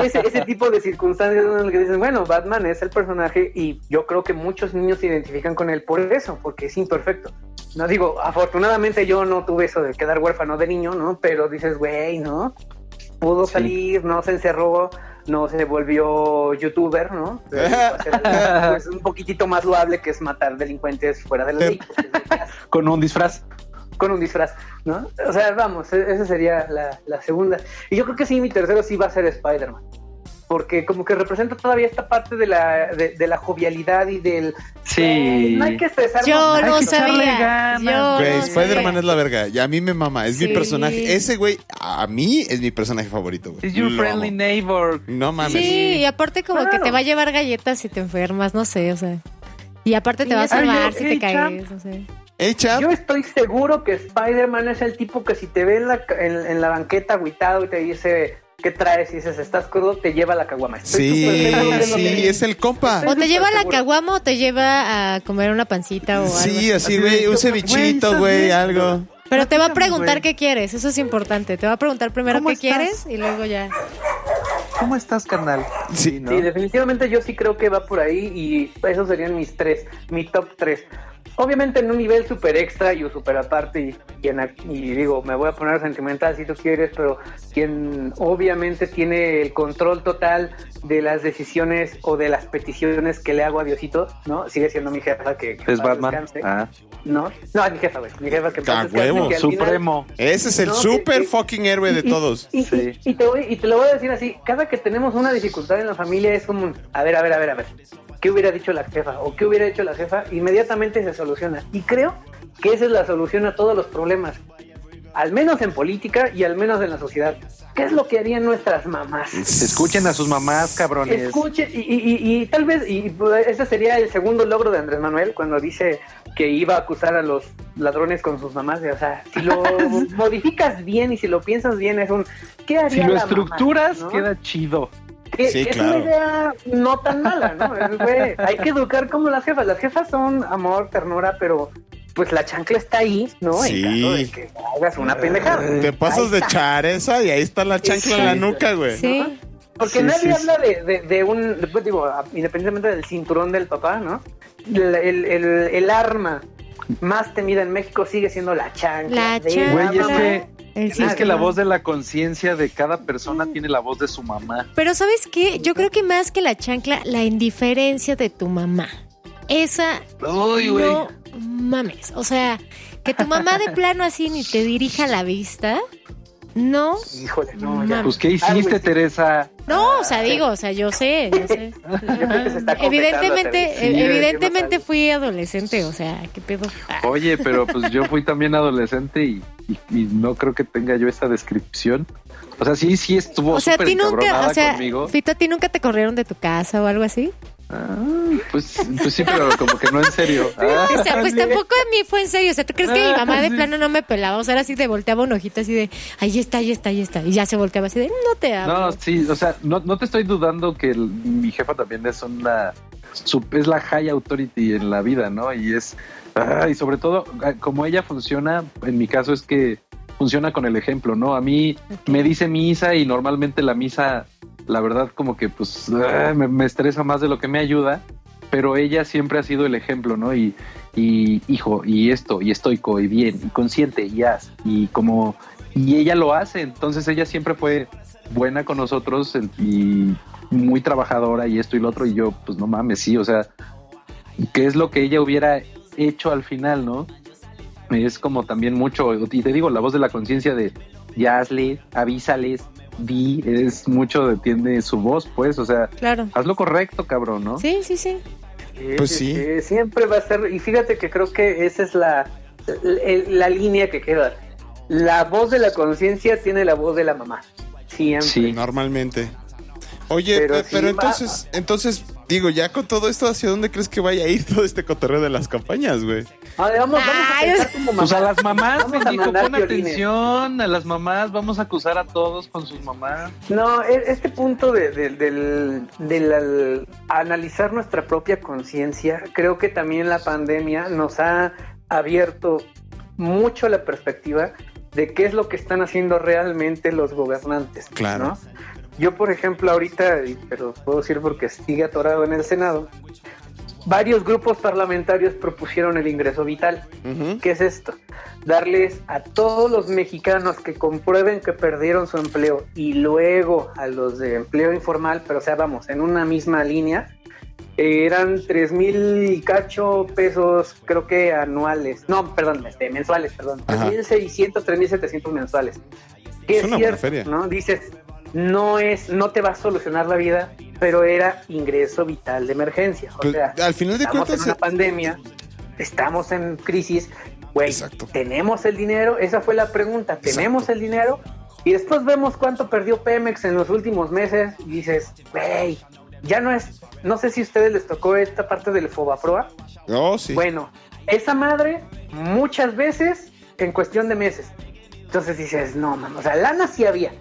Ese, ese tipo de circunstancias en las que dicen, bueno, Batman es el personaje y yo creo que muchos niños se identifican con él por eso, porque es imperfecto. No digo, afortunadamente yo no tuve eso de quedar huérfano de niño, ¿no? Pero dices, güey, ¿no? Pudo Sí. salir, no se encerró, no se volvió youtuber, ¿no? *laughs* Es un poquitito más loable que es matar delincuentes fuera de la ley. *laughs* Con un disfraz. Con un disfraz, ¿no? O sea, vamos, e- esa sería la, la segunda. Y yo creo que sí, mi tercero sí va a ser Spider-Man. porque como que representa todavía esta parte de la, de, de la jovialidad y del... Sí. Eh, no hay que estresarnos. Yo no sabía. Yo Güey, no Spider-Man es la verga. Y a mí me mama. Es mi personaje. Ese güey, a mí es mi personaje favorito, güey. It's your Lo friendly amo. neighbor. No mames. Sí, y aparte como Claro. que te va a llevar galletas si te enfermas, no sé, o sea. Y aparte te va a salvar si hey, te caes, no sé. Yo estoy seguro que Spider-Man es el tipo que si te ve en la, en, en la banqueta agüitado y te dice, ¿qué traes? Y dices, ¿estás crudo? Te lleva la caguama. Estoy Sí, sí, que- es el compa. Estoy O te lleva a la caguama o te lleva a comer una pancita o algo. Sí, así. güey. Un cevichito, güey, algo. Pero te va a preguntar qué quieres, eso es importante. Te va a preguntar primero ¿Cómo qué estás? quieres y luego ya. ¿Cómo estás, carnal? Sí, ¿no? Sí, definitivamente yo sí creo que va por ahí y esos serían mis tres, mi top tres. Obviamente en un nivel súper extra y súper aparte y, quien ac- y digo, me voy a poner sentimental si tú quieres, pero quien obviamente tiene el control total de las decisiones o de las peticiones que le hago a Diosito, ¿no? Sigue siendo mi jefa que... que ¿Es en Batman? Ah, No, no, es mi jefa, güey. Mi jefa que en A descanse, huevo, que final- supremo. Ese es el No, super que- fucking héroe de y- todos. Y, y- Sí. y te voy, y te lo voy a decir así, cada que tenemos una dificultad en la familia es como, un, a ver, a ver, a ver, a ver, ¿qué hubiera dicho la jefa? ¿O qué hubiera hecho la jefa? Inmediatamente se soluciona. Y creo que esa es la solución a todos los problemas, al menos en política y al menos en la sociedad. ¿Qué es lo que harían nuestras mamás? Escuchen a sus mamás, cabrones. Escuche, y, y- y- y tal vez, y pues, ese sería el segundo logro de Andrés Manuel cuando dice que iba a acusar a los ladrones con sus mamás. O sea, si lo *laughs* modificas bien y si lo piensas bien, es un. ¿Qué haría Si lo la mamá, estructuras, no? queda chido. Que- Sí, que es claro. una idea no tan mala, ¿no? Es, güey, hay que educar como las jefas. Las jefas son amor, ternura, pero pues la chancla está ahí, ¿no? Sí. En caso de que hagas una pendejada. Te pasas de esa y ahí está la chancla en la Sí. nuca, güey. Sí. Porque Sí, nadie sí, habla de, de, de un, después digo, a- independientemente del cinturón del papá, ¿no? El, el, el- el arma más temida en México sigue siendo la chancla. La de chancla. Güey, es que, es que la voz de la conciencia de cada persona tiene la voz de su mamá. Pero ¿sabes qué? Yo creo que más que la chancla, la indiferencia de tu mamá. Esa Uy, güey. no mames. O sea, que tu mamá de plano así ni te dirija la vista. No, Híjole, no, ya. Pues, ¿qué Algo hiciste. Teresa? no, o sea, digo, o sea, yo sé, yo sé. *laughs* Evidentemente. Sí, evidentemente fui adolescente, o sea, qué pedo. Ah, Oye, pero pues yo fui también adolescente y, y- y no creo que tenga yo esta descripción. O sea, sí, sí estuvo O sea, a súper ti nunca, o sea, conmigo. Fito, a ti nunca te corrieron de tu casa o algo así. Ah, pues, pues sí, pero *laughs* como que no en serio. Ah, O sea, pues tampoco a mí fue en serio. O sea, ¿tú crees que mi mamá de plano no me pelaba? O sea, era así de volteaba un ojito así de, ahí está, ahí está, ahí está. Y ya se volteaba así de, no te hablo. no, sí, o sea, no, no te estoy dudando que el- mi jefa también es una es la high authority en la vida, ¿no? Y es ah, y sobre todo ah, como ella funciona, en mi caso es que funciona con el ejemplo, ¿no? A mí me dice misa y normalmente la misa, la verdad, como que pues ah, me, estresa más de lo que me ayuda, pero ella siempre ha sido el ejemplo, ¿no? Y, y hijo, y esto, y estoico, y bien, y consciente, y haz, y como, y ella lo hace, entonces ella siempre fue buena con nosotros y muy trabajadora y esto y lo otro, y yo, pues no mames, sí, o sea, ¿qué es lo que ella hubiera hecho al final, no? Es como también mucho, y te digo, la voz de la conciencia de ya hazle, avísales, di, es mucho de tiene su voz, pues, o sea, Claro. haz lo correcto, cabrón, ¿no? Sí, sí, sí. Pues sí. siempre va a ser, y fíjate que creo que esa es la, la, la línea que queda. La voz de la conciencia tiene la voz de la mamá. Siempre. Sí. Normalmente. Oye, Pero sí entonces, entonces, digo, ya con todo esto, ¿hacia dónde crees que vaya a ir todo este cotorreo de las campañas, güey? A ver, vamos, vamos a Ay, pensar como Pues a las mamás, Vamos pon violines. atención, a las mamás, vamos a acusar a todos con sus mamás. No, e- este punto de, de- del, del al- analizar nuestra propia conciencia, creo que también la pandemia nos ha abierto mucho la perspectiva de qué es lo que están haciendo realmente los gobernantes. Claro. ¿no? Yo, por ejemplo, ahorita, pero puedo decir porque sigue atorado en el Senado, varios grupos parlamentarios propusieron el ingreso vital. ¿Qué es esto? Darles a todos los mexicanos que comprueben que perdieron su empleo y luego a los de empleo informal, pero o sea, vamos, en una misma línea, eh, eran tres mil y cacho pesos, creo que anuales. No, perdón, este, mensuales, perdón. Ajá. 3.600, 3.700 mensuales. Que Es es, una buena cierto. Dices, no es, no te va a solucionar la vida, pero era ingreso vital de emergencia. O Pues, sea, al final de estamos cuentas, en una eh, pandemia, estamos en crisis, güey, Exacto. tenemos el dinero, esa fue la pregunta, tenemos el dinero, y después vemos cuánto perdió Pemex en los últimos meses, y dices, güey, ya no es, no sé si a ustedes les tocó esta parte del Fobaproa, Oh, sí. bueno, esa madre muchas veces en cuestión de meses. Entonces dices, no, man, o sea, lana sí había.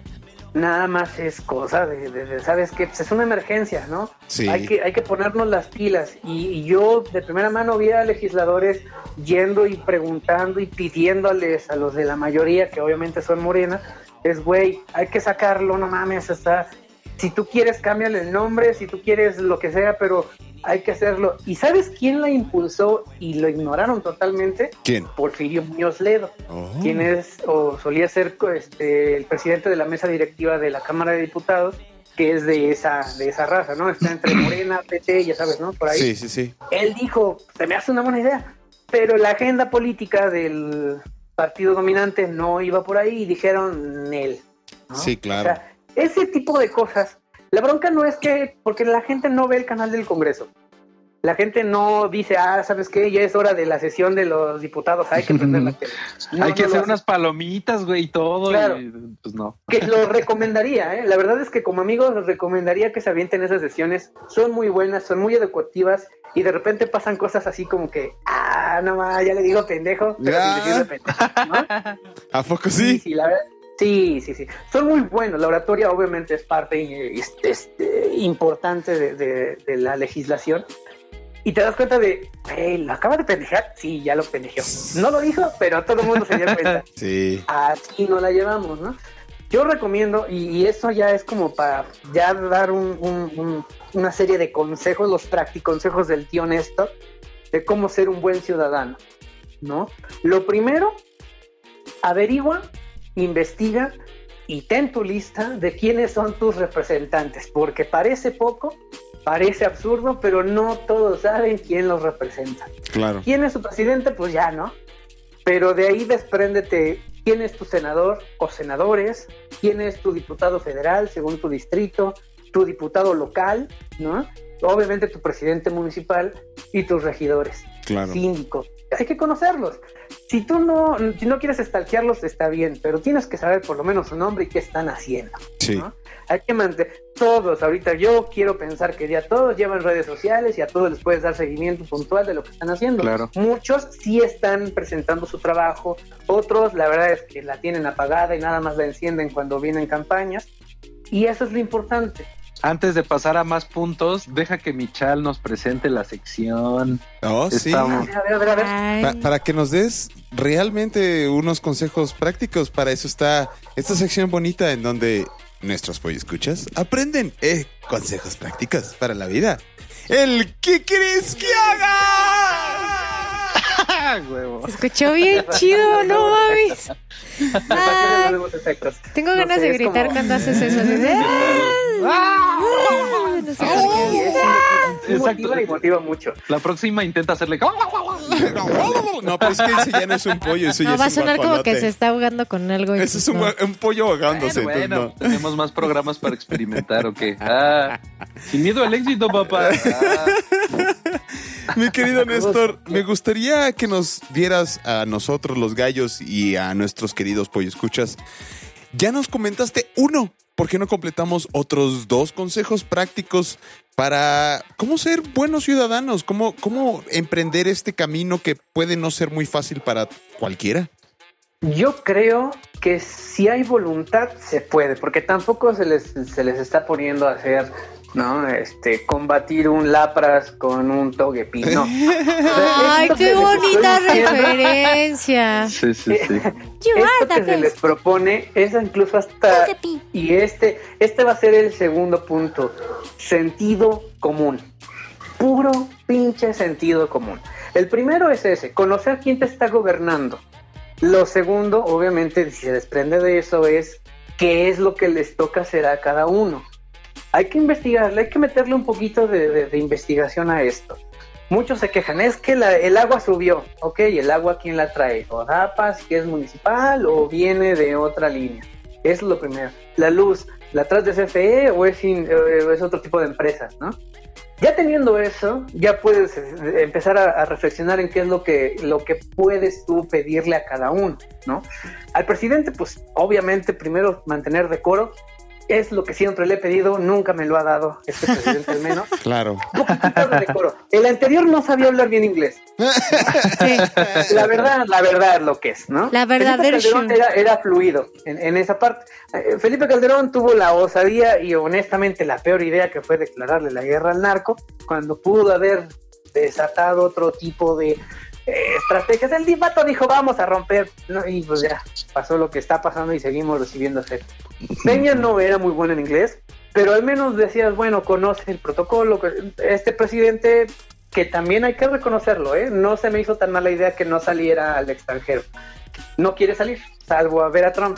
Nada más es cosa de, de- de, ¿sabes qué? Pues es una emergencia, ¿no? Sí. Hay que, hay que ponernos las pilas. Y, y yo de primera mano vi a legisladores yendo y preguntando y pidiéndoles a los de la mayoría, que obviamente son morena, es, güey, hay que sacarlo, no mames, está... Si tú quieres, cámbiale el nombre, si tú quieres lo que sea, pero hay que hacerlo. ¿Y sabes quién la impulsó y lo ignoraron totalmente? ¿Quién? Porfirio Muñoz Ledo, Oh. quien es o solía ser este, el presidente de la mesa directiva de la Cámara de Diputados, que es de esa, de esa raza, ¿no? Está entre *clears throat* Morena, PT, ya sabes, ¿no? Por ahí. Sí, sí, sí. Él dijo, se me hace una buena idea, pero la agenda política del partido dominante no iba por ahí y dijeron él. Sí, claro. O sea, ese tipo de cosas. La bronca no es que, porque la gente no ve el canal del Congreso. La gente no dice, ah, ¿sabes qué? Ya es hora de la sesión de los diputados, hay que *laughs* prender la tele. No, Hay que no hacer hace. unas palomitas, güey, y todo. Claro. Y, pues no. Que lo *laughs* recomendaría, ¿eh? La verdad es que como amigos los recomendaría que se avienten esas sesiones. Son muy buenas, son muy educativas y de repente pasan cosas así como que, ah, no más, ya le digo pendejo, pero Ya. sin pendejo, ¿no? *laughs* ¿A poco Sí, sí? sí, la verdad. Sí, sí, sí. Son muy buenos. La oratoria obviamente es parte eh, es- es, eh, importante de, de- de la legislación. Y te das cuenta de, hey, ¿lo acaba de pendejar? Sí, ya lo pendejeó. No lo dijo, pero todo el mundo se dio cuenta. *laughs* Sí. Así no la llevamos, ¿no? Yo recomiendo, y, y eso ya es como para ya dar un- un- un- una serie de consejos, los consejos del tío Néstor, de cómo ser un buen ciudadano, ¿no? Lo primero, averigua, investiga y ten tu lista de quiénes son tus representantes, porque parece poco, parece absurdo, pero no todos saben quién los representa. Claro. ¿Quién es su presidente? Pues ya, ¿no? Pero de ahí despréndete quién es tu senador o senadores, quién es tu diputado federal según tu distrito, tu diputado local, ¿no? Obviamente tu presidente municipal y tus regidores, Claro. Hay que conocerlos. Si tú no, si no quieres estalquearlos, está bien, pero tienes que saber por lo menos su nombre y qué están haciendo. Sí. ¿no? Hay que mantener todos, ahorita yo quiero pensar que ya todos llevan redes sociales y a todos les puedes dar seguimiento puntual de lo que están haciendo. Claro. Muchos sí están presentando su trabajo, otros la verdad es que la tienen apagada y nada más la encienden cuando vienen campañas. Y eso es lo importante. Antes de pasar a más puntos, deja que Michal nos presente la sección. Oh, sí. Estamos- A ver, a ver, a ver. Pa- para que nos des realmente unos consejos prácticos, para eso está esta sección bonita en donde nuestros escuchas aprenden eh, consejos prácticos para la vida. El ¿qué crees que haga? Huevo. se escuchó bien chido, no mames. Tengo No ganas sé, de gritar como- cuando haces eso. "Ah". No sé por qué. Exacto. motiva y motiva mucho. La próxima intenta hacerle. *laughs* No, pero es que ese ya no es un pollo, eso ya No, es va a un sonar como que se está ahogando con algo. y Ese es un, pues un pollo ahogándose. Bueno, entonces bueno, no. tenemos más programas para experimentar, ¿o qué? Ah, sin miedo al éxito, papá. Ah, *laughs* Mi querido Néstor, me gustaría que nos dieras a nosotros los gallos y a nuestros queridos pollo escuchas. Ya nos comentaste uno. ¿Por qué no completamos otros dos consejos prácticos para cómo ser buenos ciudadanos? ¿Cómo, cómo emprender este camino que puede no ser muy fácil para cualquiera? Yo creo que si hay voluntad se puede, porque tampoco se les, se les está poniendo a hacer, ¿no? Este, combatir un lapras con un togepi, no. *laughs* Ay, qué bonita referencia. sí, sí, sí. *laughs* Esto que se les propone es incluso hasta y este este va a ser el segundo punto, sentido común. Puro pinche sentido común. El primero es ese, conocer quién te está gobernando. Lo segundo, obviamente, si se desprende de eso es qué es lo que les toca hacer a cada uno. Hay que investigarle, hay que meterle un poquito de, investigación a esto. Muchos se quejan, es que el agua subió. Ok, ¿el agua quién la trae? ¿O DAPAS, que es municipal, o viene de otra línea? Es lo primero. La luz, la trans de CFE o es otro tipo de empresas, ¿no? Ya teniendo eso, ya puedes eh, empezar a, a reflexionar en qué es lo que, lo que puedes tú pedirle a cada uno, ¿no? Al presidente, pues obviamente primero mantener decoro, es lo que siempre le he pedido, nunca me lo ha dado este presidente al menos. *laughs* Claro. Un poquitito de decoro. El anterior no sabía hablar bien inglés. Sí. La verdad, la verdad lo que es, ¿no? La verdadera Felipe Calderón era, era fluido en, en esa parte. Eh, Felipe Calderón tuvo la osadía y honestamente la peor idea que fue declararle la guerra al narco cuando pudo haber desatado otro tipo de estrategias. El divato dijo vamos a romper ¿no? y pues ya pasó lo que está pasando y seguimos recibiendo fe. Peña no era muy bueno en inglés, pero al menos decías, bueno, conoce el protocolo. Este presidente, que también hay que reconocerlo, ¿eh? no se me hizo tan mala idea que no saliera al extranjero. No quiere salir, salvo a ver a Trump.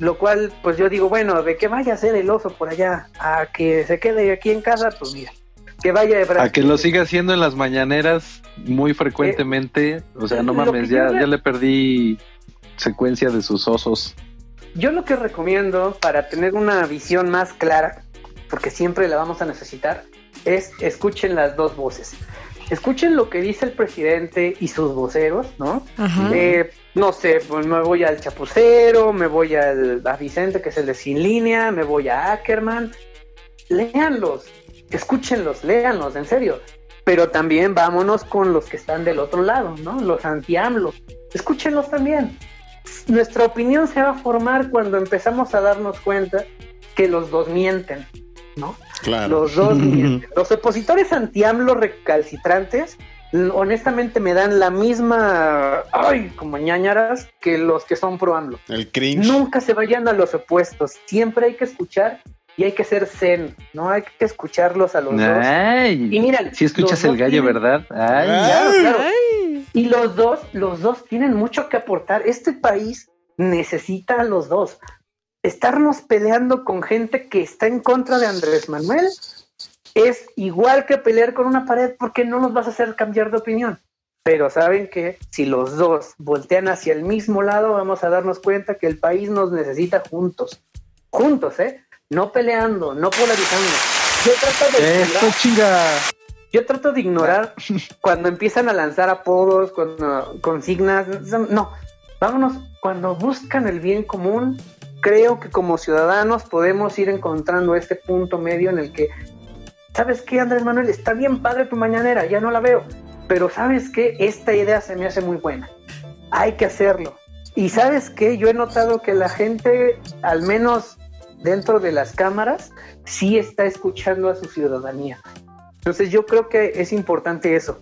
Lo cual, pues yo digo, bueno, de que vaya a ser el oso por allá, a que se quede aquí en casa, pues mira, que vaya de Brasil. A que lo siga haciendo en las mañaneras muy frecuentemente. O sea, no Eh, lo mames, ya, yo ya le perdí secuencia de sus osos. Yo lo que recomiendo para tener una visión más clara, porque siempre la vamos a necesitar, es escuchen las dos voces. Escuchen lo que dice el presidente y sus voceros, ¿no? Eh, no sé, pues me voy al Chapucero, me voy al, a Vicente, que es el de Sin Línea, me voy a Ackerman. Léanlos, escúchenlos, léanlos, en serio. Pero también vámonos con los que están del otro lado, ¿no? Los anti-AMLO. Escúchenlos también. Nuestra opinión se va a formar cuando empezamos a darnos cuenta que los dos mienten, ¿no? Claro. Los dos *laughs* mienten. Los opositores anti-AMLO recalcitrantes, honestamente, me dan la misma, ay, como ñañaras, que los que son pro-AMLO. El cringe. Nunca se vayan a los opuestos. Siempre hay que escuchar y hay que ser zen, ¿no? Hay que escucharlos a los dos. Y miren, si escuchas el gallo, tienen- ¿verdad? Ay, Claro, claro. Ay. Y los dos, los dos tienen mucho que aportar. Este país necesita a los dos. Estarnos peleando con gente que está en contra de Andrés Manuel es igual que pelear con una pared porque no nos vas a hacer cambiar de opinión. Pero saben que si los dos voltean hacia el mismo lado, vamos a darnos cuenta que el país nos necesita juntos. Juntos, ¿eh? No peleando, no polarizando. Yo trato de esto chinga. yo trato de ignorar *laughs* cuando empiezan a lanzar apodos, cuando consignas. No, vámonos. Cuando buscan el bien común, creo que como ciudadanos podemos ir encontrando este punto medio en el que, ¿sabes qué, Andrés Manuel? Está bien padre tu mañanera, ya no la veo. Pero ¿sabes qué? Esta idea se me hace muy buena. Hay que hacerlo. Y ¿sabes qué? Yo he notado que la gente, al menos dentro de las cámaras, sí está escuchando a su ciudadanía. Entonces yo creo que es importante eso.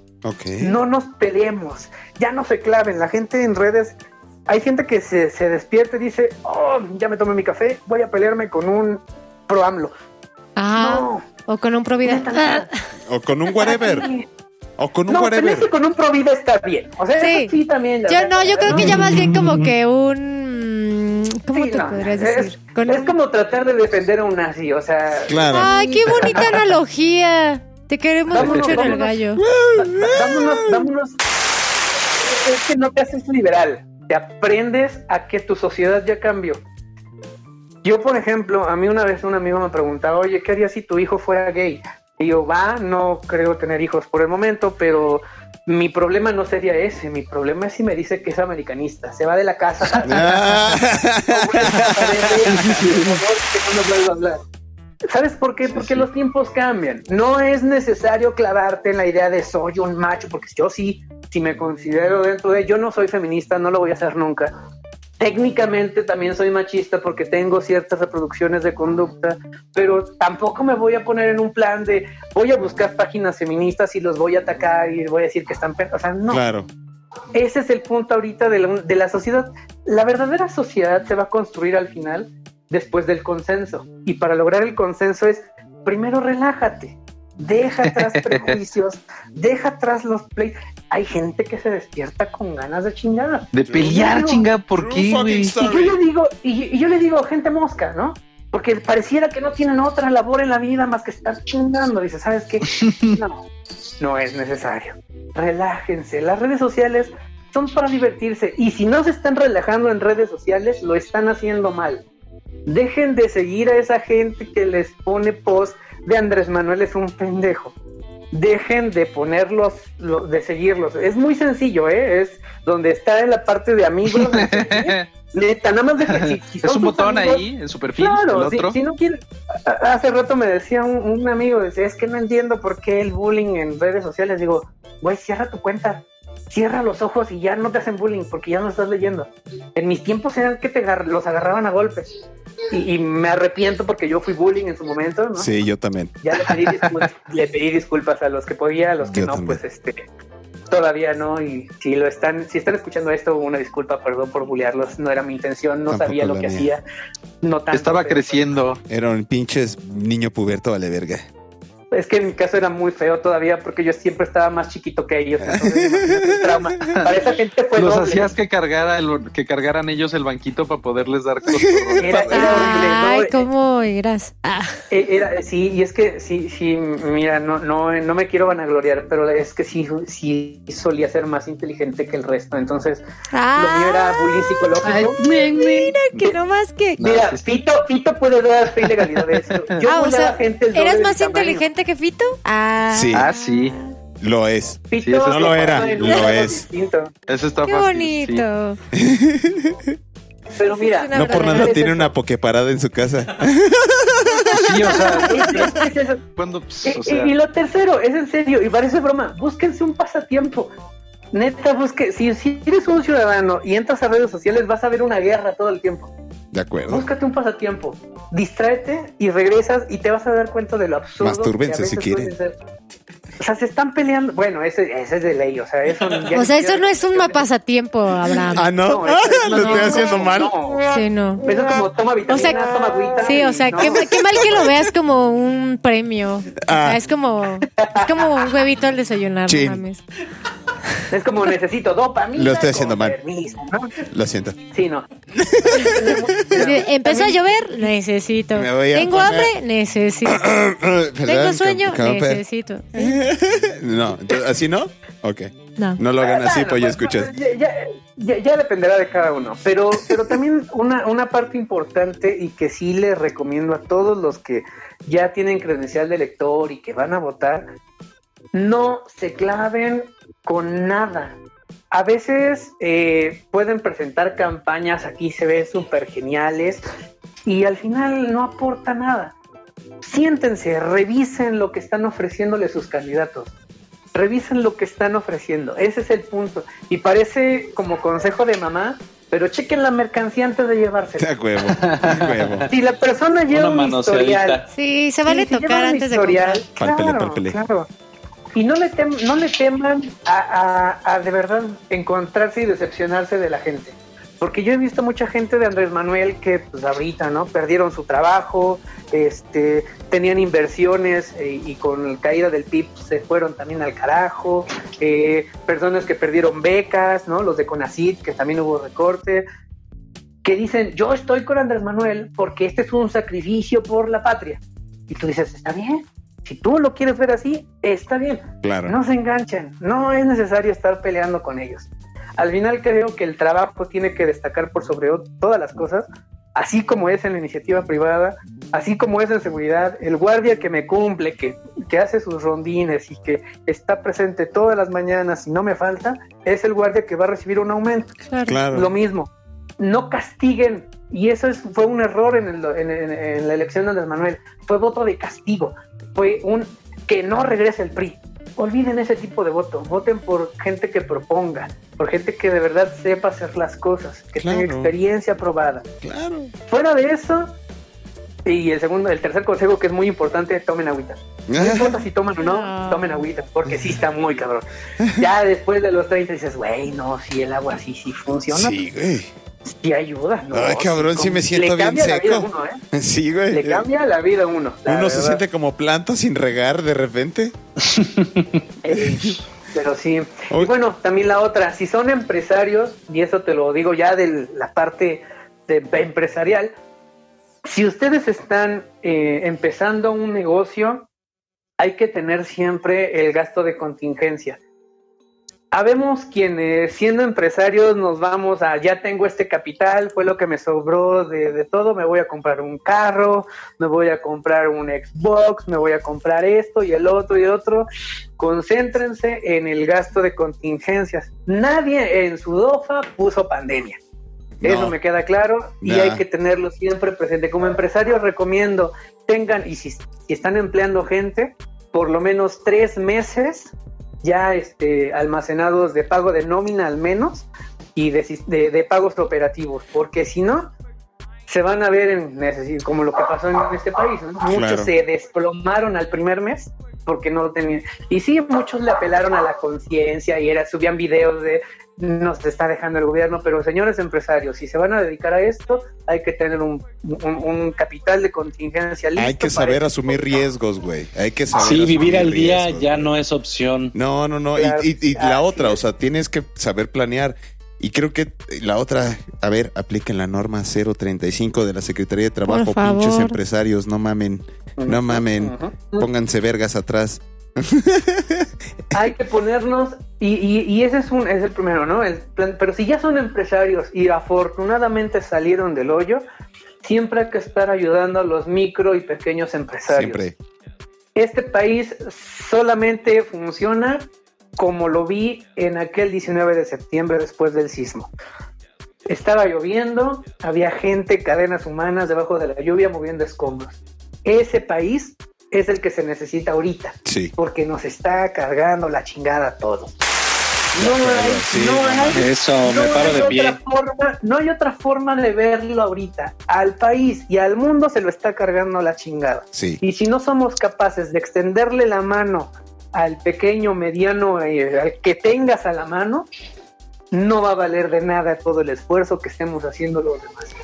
No nos peleemos, ya no se claven. La gente en redes, hay gente que se, se despierta y dice, oh, ya me tomé mi café, voy a pelearme con un pro AMLO. Ah, No, o con un neta, neta. *laughs* O con un whatever. O con un No, whatever. pelearse con un pro vida está bien. O sea, Sí. eso sí también. Yo verdad, no, yo creo que ya más bien como que un... ¿Cómo Sí, te no, podrías es- decir? Con Es un- como tratar de defender a un nazi, o sea, Claro. Ay, qué bonita analogía. Te queremos Vámonos, mucho en el gallo. Vámonos, vámonos. Es que no te haces liberal, te aprendes a que tu sociedad ya cambió. Yo, por ejemplo, a mí una vez un amigo me preguntaba, oye, ¿qué harías si tu hijo fuera gay? Y yo, va, no creo tener hijos por el momento, pero mi problema no sería ese, mi problema es si me dice que es americanista, se va de la casa. *laughs* Ah. *laughs* ¿Sabes por qué? Porque los tiempos cambian. No es necesario clavarte en la idea de soy un macho, porque yo sí, si me considero dentro de... Yo no soy feminista, no lo voy a hacer nunca. Técnicamente también soy machista porque tengo ciertas reproducciones de conducta, pero tampoco me voy a poner en un plan de voy a buscar páginas feministas y los voy a atacar y voy a decir que están... pe-". O sea, no. Claro. Ese es el punto ahorita de la, de la sociedad. La verdadera sociedad se va a construir al final después del consenso. Y para lograr el consenso es, primero relájate, deja atrás *laughs* prejuicios, deja atrás los pleitos. Hay gente que se despierta con ganas de chingar. De pelear, True- chinga, ¿por qué, güey? Y yo le digo, y, y yo le digo, gente mosca, ¿no? Porque pareciera que no tienen otra labor en la vida más que estar chingando. Dice, ¿sabes qué? *laughs* No, no es necesario. Relájense. Las redes sociales son para divertirse. Y si no se están relajando en redes sociales, lo están haciendo mal. Dejen de seguir a esa gente que les pone post de Andrés Manuel es un pendejo. Dejen de ponerlos, lo- de seguirlos. Es muy sencillo, ¿eh? Es donde está en la parte de amigos. *laughs* Neta, nada más dejen. si- si Es un botón amigos, ahí en su perfil, Claro, si, si no quiere, a- hace rato me decía un, un amigo, decía, es que no entiendo por qué el bullying en redes sociales. Digo, güey, cierra tu cuenta, cierra los ojos y ya no te hacen bullying porque ya no estás leyendo. En mis tiempos eran que te agar- los agarraban a golpes. Y, y me arrepiento porque yo fui bullying en su momento, ¿no? Sí, yo también. Ya le pedí, disculpas, *laughs* le pedí disculpas a los que podía, a los que Yo no, también. pues este todavía no y si lo están si están escuchando esto una disculpa perdón por bullearlos no era mi intención no Tampoco sabía lo que mía. hacía no tanto, Estaba pero- creciendo. Era un pinches niño puberto vale verga. Es que en mi caso era muy feo todavía porque yo siempre estaba más chiquito que ellos. *laughs* Entonces, trauma. Para esa gente fue Los doble. hacías que, cargara el- que cargaran ellos el banquito para poderles dar cosas. *laughs* Era, era horrible. Ay, ¿no? ¿cómo eras? Ah, Eh, Era, sí, y es que sí, sí, mira, no, no, no me quiero vanagloriar, pero es que sí, sí solía ser más inteligente que el resto. Entonces, lo mío era bullying psicológico. mira, que no más que... Mira. Fito, Fito puede dar fe y legalidad de esto. Yo Ah, o sea, gente ¿eras más tamaño. inteligente que Fito? Ah, Sí. Ah, sí. Lo es. Fito Sí, eso no lo era, lo es. Eso está qué fácil. sí. bonito. Pero mira, No por nada es tiene eso. una pokeparada en su casa. Sí, o sea, es- es eso. cuando, pues, Y, o sea, y lo tercero, es en serio, y parece broma, búsquense un pasatiempo. Neta, busque, si, si eres un ciudadano y entras a redes sociales, vas a ver una guerra todo el tiempo. De acuerdo. Búscate un pasatiempo, distráete y regresas y te vas a dar cuenta de lo absurdo. Mastúrbense si quieren. O sea, se están peleando. Bueno, ese, ese es de ley, o sea, eso. *laughs* ya O sea, eso no es un pasatiempo, Abraham. Ah, no. No, eso es- *laughs* Lo estoy no, haciendo mal. no. Sí, no. Eso es como toma vitamina, O sea, toma agüita. Sí, o sea, no. qué, mal- qué mal que lo veas como un premio. O Ah. sea, es como, es como un huevito al desayunar, no mames. Es como necesito dopamina. Lo estoy haciendo mal. permiso, ¿no? Lo siento. Sí, no. Empezó a llover, necesito. Me voy a Tengo poner- hambre, necesito. *coughs* Tengo sueño, ¿cómo- cómo- necesito. No, entonces, ¿así no? Ok. No. No lo hagan así, Bueno, pues ya pues, escuchas. Ya, ya- ya- ya dependerá de cada uno. Pero, pero también una, una parte importante y que sí les recomiendo a todos los que ya tienen credencial de elector y que van a votar, no se claven con nada. A veces eh, pueden presentar campañas, aquí se ven súper geniales, y al final no aporta nada. Siéntense, revisen lo que están ofreciéndole sus candidatos. Revisen lo que están ofreciendo. Ese es el punto. Y parece como consejo de mamá, pero chequen la mercancía antes de llevársela. A huevo. A huevo. Si la persona lleva Una un historial Sí, se vale tocar antes de historial, comprar. Claro, claro. Y no le, tem- no le teman a, a- a de verdad encontrarse y decepcionarse de la gente. Porque yo he visto mucha gente de Andrés Manuel que pues ahorita, ¿no? Perdieron su trabajo, este, tenían inversiones eh, y con la caída del PIB se fueron también al carajo. eh, personas que perdieron becas, ¿no? Los de CONACYT, que también hubo recorte que dicen, yo estoy con Andrés Manuel porque este es un sacrificio por la patria. Y tú dices, está bien, si tú lo quieres ver así, está bien. Claro. No se enganchen, no es necesario estar peleando con ellos. Al final creo que el trabajo tiene que destacar por sobre todas las cosas, así como es en la iniciativa privada, así como es en seguridad, el guardia que me cumple, que, que hace sus rondines y que está presente todas las mañanas y no me falta, es el guardia que va a recibir un aumento Claro. Claro. lo mismo. No castiguen. Y eso es, fue un error en, el- en- en- en la elección de Andrés Manuel. Fue voto de castigo. Fue un que no regrese el PRI. Olviden ese tipo de voto. Voten por gente que proponga, por gente que de verdad sepa hacer las cosas, que tenga experiencia probada. Claro. Fuera de eso, y el segundo, el tercer consejo que es muy importante, tomen agüita. No importa si toman o no, No. tomen agüita, porque sí está muy cabrón. Ya después de los 30 dices, güey, no, si el agua sí, sí funciona, Sí, güey. Sí ayuda. No, Ay, cabrón, sí me siento le bien cambia la vida a seco. uno, ¿eh? Sí, güey. Le cambia la vida a uno. la Uno se siente como planta sin regar de repente. *laughs* Pero sí. Y bueno, también la otra, si son empresarios, y eso te lo digo ya de la parte de empresarial, si ustedes están eh, empezando un negocio, hay que tener siempre el gasto de contingencia. Habemos quienes siendo empresarios nos vamos a, ya tengo este capital, fue lo que me sobró de, de, todo, me voy a comprar un carro, me voy a comprar un Xbox, me voy a comprar esto y el otro y el otro. Concéntrense en el gasto de contingencias. Nadie en su DOFA puso pandemia. No. Eso me queda claro y nah. hay que tenerlo siempre presente. Como empresario recomiendo tengan, y si, si están empleando gente, por lo menos tres meses ya este, almacenados de pago de nómina al menos y de, de, de pagos operativos, porque si no, se van a ver en como lo que pasó en este país. ¿no? Muchos claro. se desplomaron al primer mes porque no lo tenían. Y sí, muchos le apelaron a la conciencia y era, subían videos de nos está dejando el gobierno, pero señores empresarios, si se van a dedicar a esto, hay que tener un, un, un capital de contingencia listo. Hay que saber asumir riesgos, güey. Hay que saber. Sí, vivir al día riesgos, ya no es opción. No, no, no. Claro, y, y, y la otra, o sea, tienes que saber planear. Y creo que la otra, a ver, apliquen la norma 035 de la Secretaría de Trabajo, pinches empresarios, no mamen, no mamen, pónganse vergas atrás. *laughs* Hay que ponernos, y, y, y, ese es, un, es el primero, ¿no? El plan, pero si ya son empresarios y afortunadamente salieron del hoyo, siempre hay que estar ayudando a los micro y pequeños empresarios. Siempre. Este país solamente funciona como lo vi en aquel 19 de septiembre después del sismo. Estaba lloviendo, había gente, cadenas humanas debajo de la lluvia moviendo escombros. Ese país es el que se necesita ahorita. Sí. Porque nos está cargando la chingada a todos. No hay, sí, no hay, eso, no me paro de pie. Forma, no hay otra forma de verlo ahorita. Al país y al mundo se lo está cargando la chingada. Sí. Y si no somos capaces de extenderle la mano al pequeño, mediano, eh, al que tengas a la mano, no va a valer de nada todo el esfuerzo que estemos haciendo los demás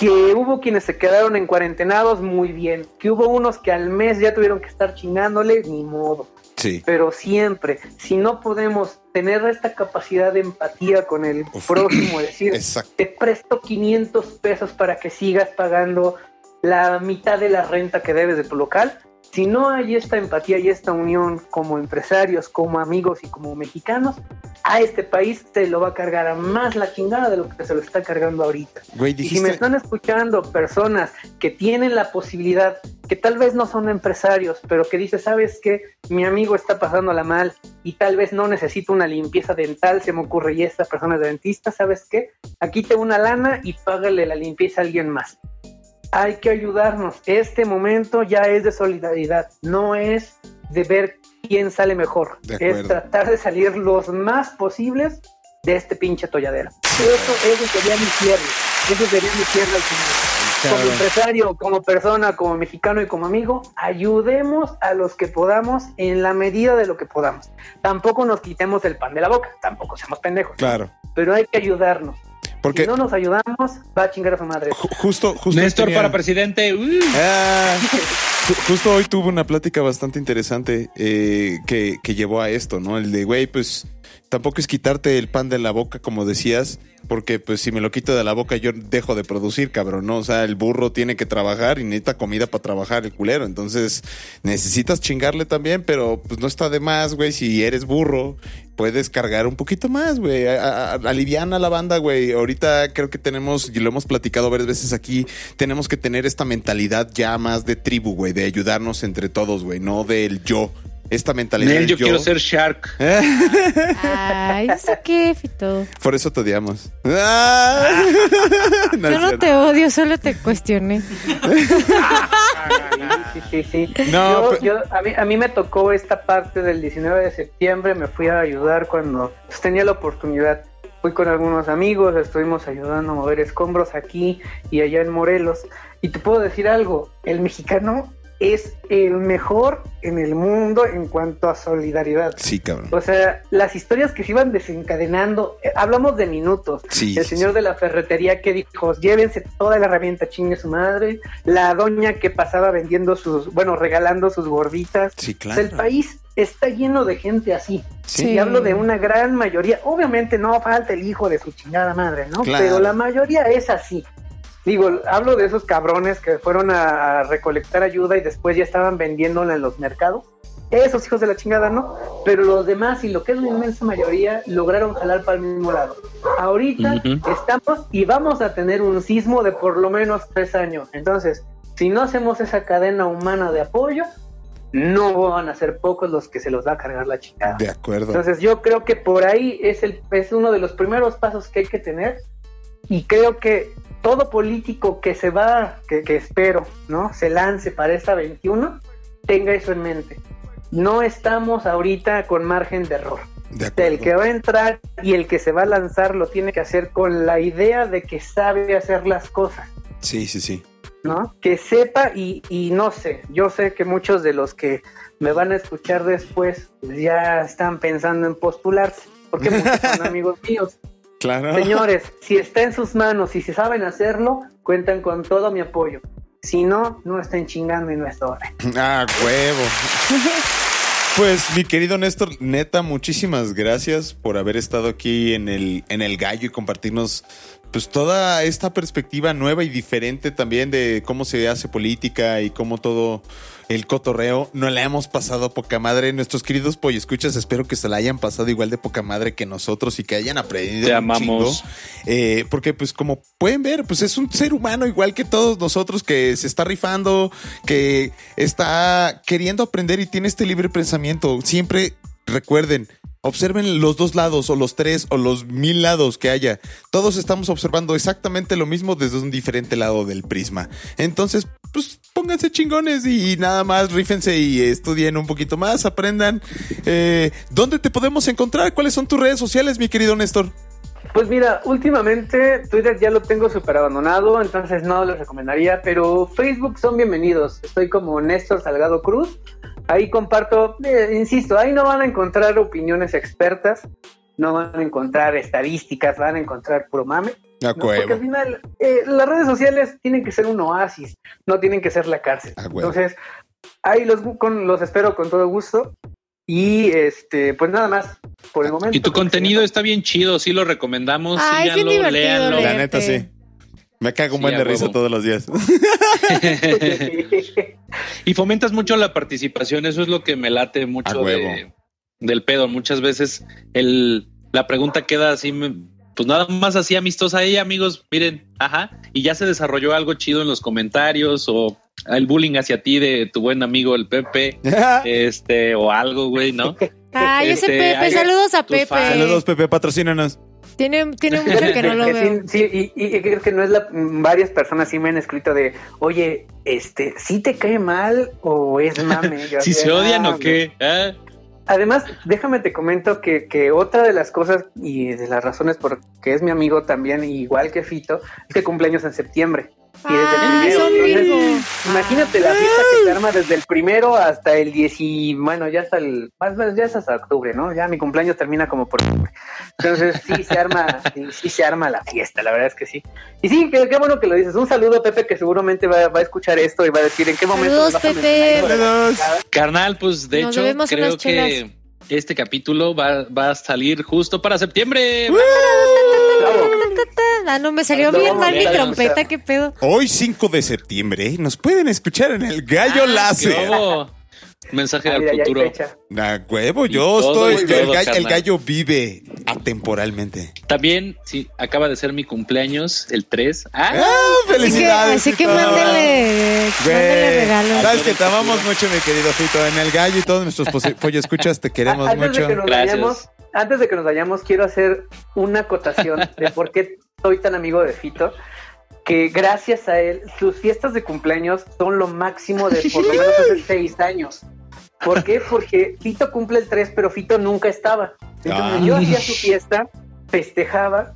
que hubo quienes se quedaron en cuarentenados, muy bien. Que hubo unos que al mes ya tuvieron que estar chingándole, ni modo. Sí. Pero siempre, si no podemos tener esta capacidad de empatía con el Uf. próximo, decir, Exacto. te presto 500 pesos para que sigas pagando la mitad de la renta que debes de tu local, si no hay esta empatía y esta unión como empresarios, como amigos y como mexicanos, a este país se lo va a cargar a más la chingada de lo que se lo está cargando ahorita. Güey, dijiste... Y si me están escuchando personas que tienen la posibilidad, que tal vez no son empresarios, pero que dicen, ¿sabes qué? Mi amigo está pasándola mal y tal vez no necesito una limpieza dental, se me ocurre, y esta persona es dentista, ¿sabes qué? Aquí te una lana y págale la limpieza a alguien más hay que ayudarnos. Este momento ya es de solidaridad, no es de ver quién sale mejor. Es tratar de salir los más posibles de este pinche tolladero. Eso, eso sería mi cierre. Eso sería mi cierre al final. Como empresario, como persona, como mexicano y como amigo, ayudemos a los que podamos en la medida de lo que podamos. Tampoco nos quitemos el pan de la boca, tampoco seamos pendejos. Claro. Pero hay que ayudarnos. Porque si no nos ayudamos, va a chingar a su madre. Justo, justo. Néstor tenía... para presidente. Uh. Ah, *laughs* justo hoy tuve una plática bastante interesante eh, que, que llevó a esto, ¿no? El de, güey, pues tampoco es quitarte el pan de la boca, como decías, porque pues si me lo quito de la boca yo dejo de producir, cabrón, ¿no? O sea, el burro tiene que trabajar y necesita comida para trabajar el culero, entonces necesitas chingarle también, pero pues no está de más, güey, si eres burro, puedes cargar un poquito más, güey, aliviana la banda, güey, ahorita creo que tenemos, y lo hemos platicado varias veces aquí, tenemos que tener esta mentalidad ya más de tribu, güey, de ayudarnos entre todos, güey, no del yo, esta mentalidad. Nel, yo, yo, quiero ser Shark. *laughs* Ay, ¿eso qué, Fito? Por eso te odiamos. Ah. *laughs* no yo no te odio, solo te cuestioné. *laughs* sí, sí, sí. No, yo, yo, a, mí, a mí me tocó esta parte del 19 de septiembre, me fui a ayudar cuando pues, tenía la oportunidad. Fui con algunos amigos, estuvimos ayudando a mover escombros aquí y allá en Morelos. Y te puedo decir algo, el mexicano es el mejor en el mundo en cuanto a solidaridad. Sí, cabrón. O sea, las historias que se iban desencadenando, eh, hablamos de minutos. Sí, el señor sí. de la ferretería que dijo, llévense toda la herramienta, chingue su madre. La doña que pasaba vendiendo sus, bueno, regalando sus gorditas. Sí, claro. O sea, el país está lleno de gente así. Sí. Y hablo de una gran mayoría. Obviamente no falta el hijo de su chingada madre, ¿no? Claro. Pero la mayoría es así. Digo, hablo de esos cabrones que fueron a recolectar ayuda y después ya estaban vendiéndola en los mercados. esos hijos de la chingada no, pero los demás y lo que es la inmensa mayoría lograron jalar para el mismo lado. Ahorita estamos y vamos a tener un sismo de por lo menos tres años. Entonces, si no hacemos esa cadena humana de apoyo, no van a ser pocos los que se los va a cargar la chingada. De acuerdo. Entonces yo creo que por ahí es, el, es uno de los primeros pasos que hay que tener y creo que todo político que se va, que, que espero, ¿no? Se lance para esta 21, tenga eso en mente. No estamos ahorita con margen de error. De. El que va a entrar y el que se va a lanzar lo tiene que hacer con la idea de que sabe hacer las cosas. Sí, sí, sí. ¿no? Que sepa y, y no sé, yo sé que muchos de los que me van a escuchar después pues, ya están pensando en postularse, porque *laughs* muchos son amigos míos. Claro. Señores, si está en sus manos y si saben hacerlo, cuentan con todo mi apoyo. Si no, no estén chingando y no es hora. *laughs* Ah, huevo. Pues mi querido Néstor, neta, muchísimas gracias por haber estado aquí en el, en el gallo y compartirnos pues toda esta perspectiva nueva y diferente también de cómo se hace política y cómo todo el cotorreo no la hemos pasado poca madre. Nuestros queridos escuchas, espero que se la hayan pasado igual de poca madre que nosotros y que hayan aprendido. Te un amamos. chingo. Eh, porque pues como pueden ver, pues es un ser humano igual que todos nosotros que se está rifando, que está queriendo aprender y tiene este libre pensamiento. Siempre recuerden, observen los dos lados o los tres o los mil lados que haya. Todos estamos observando exactamente lo mismo desde un diferente lado del prisma. Entonces, pues pónganse chingones y nada más rífense y estudien un poquito más, aprendan. Eh, ¿Dónde te podemos encontrar? ¿Cuáles son tus redes sociales, mi querido Néstor? Pues mira, últimamente Twitter ya lo tengo súper abandonado, entonces no lo recomendaría, pero Facebook son bienvenidos. Estoy como Néstor Salgado Cruz. Ahí comparto, eh, insisto, ahí no van a encontrar opiniones expertas, no van a encontrar estadísticas, van a encontrar puro mame. ¿no? Porque al final eh, las redes sociales tienen que ser un oasis, no tienen que ser la cárcel. Entonces, ahí los, con, los espero con todo gusto. Y este, pues nada más, por el momento. Y tu contenido está bien chido, sí lo recomendamos. Ay, síganlo, divertido léanlo. leer. La neta, sí. Me cago un Sí, buen de risa huevo. todos los días. *laughs* y fomentas mucho la participación, eso es lo que me late mucho de- del pedo. Muchas veces el, la pregunta queda así, pues nada más así amistosa. Hey amigos, miren, ajá, y ya se desarrolló algo chido en los comentarios o el bullying hacia ti de tu buen amigo el Pepe, *laughs* este, o algo, güey, ¿no? Ay, ese Este, Pepe, saludos a Pepe. fans. Saludos, Pepe, patrocínanos. Tiene, tiene mucho que no lo *laughs* Que veo. sí, sí, y, y creo que no es la varias personas sí me han escrito de oye este sí te cae mal o es mame *laughs* Yo Si así se odian "Ah, o qué. Ah, además déjame te comento que, que otra de las cosas y de las razones por que es mi amigo también igual que Fito es que cumpleaños en septiembre y desde el primero, son entonces, Virgo. Imagínate la fiesta que se arma desde el primero hasta el 10 y bueno, ya hasta el más más ya es hasta octubre, ¿no? Ya mi cumpleaños termina como por octubre. Entonces sí se arma, sí, sí se arma la fiesta, la verdad es que sí. Y sí, qué, qué bueno que lo dices. Un saludo a Pepe que seguramente va, va a escuchar esto y va a decir en qué momento. Saludos, nos vas a Pepe. Saludos. Carnal, pues de Nos hecho, creo que este capítulo va, va a salir justo para septiembre. Bravo. Ah, no, me salió No, bien mal mi trompeta, qué pedo. Hoy, 5 de septiembre, nos pueden escuchar en el Gallo Ah, Láser. Mensaje Ah, al mira, hay futuro. fecha. A huevo, yo todo, estoy. el, gallo, el gallo vive atemporalmente. También, sí, acaba de ser mi cumpleaños, el 3. Ah, ¡Ah! Así que, ¡Felicidades! así que mándele, mándele regalos. Sabes que te amamos mucho, mi querido Fito. En el gallo y todos nuestros pollo escuchas, te queremos antes mucho. de que nos Gracias. vayamos, antes de que nos vayamos, quiero hacer una acotación de por qué soy tan amigo de Fito. Que gracias a él, sus fiestas de cumpleaños son lo máximo de por lo menos hace *laughs* seis años. ¿Por qué? Porque Fito cumple el 3, pero Fito nunca estaba. Entonces Ah. yo hacía su fiesta, festejaba,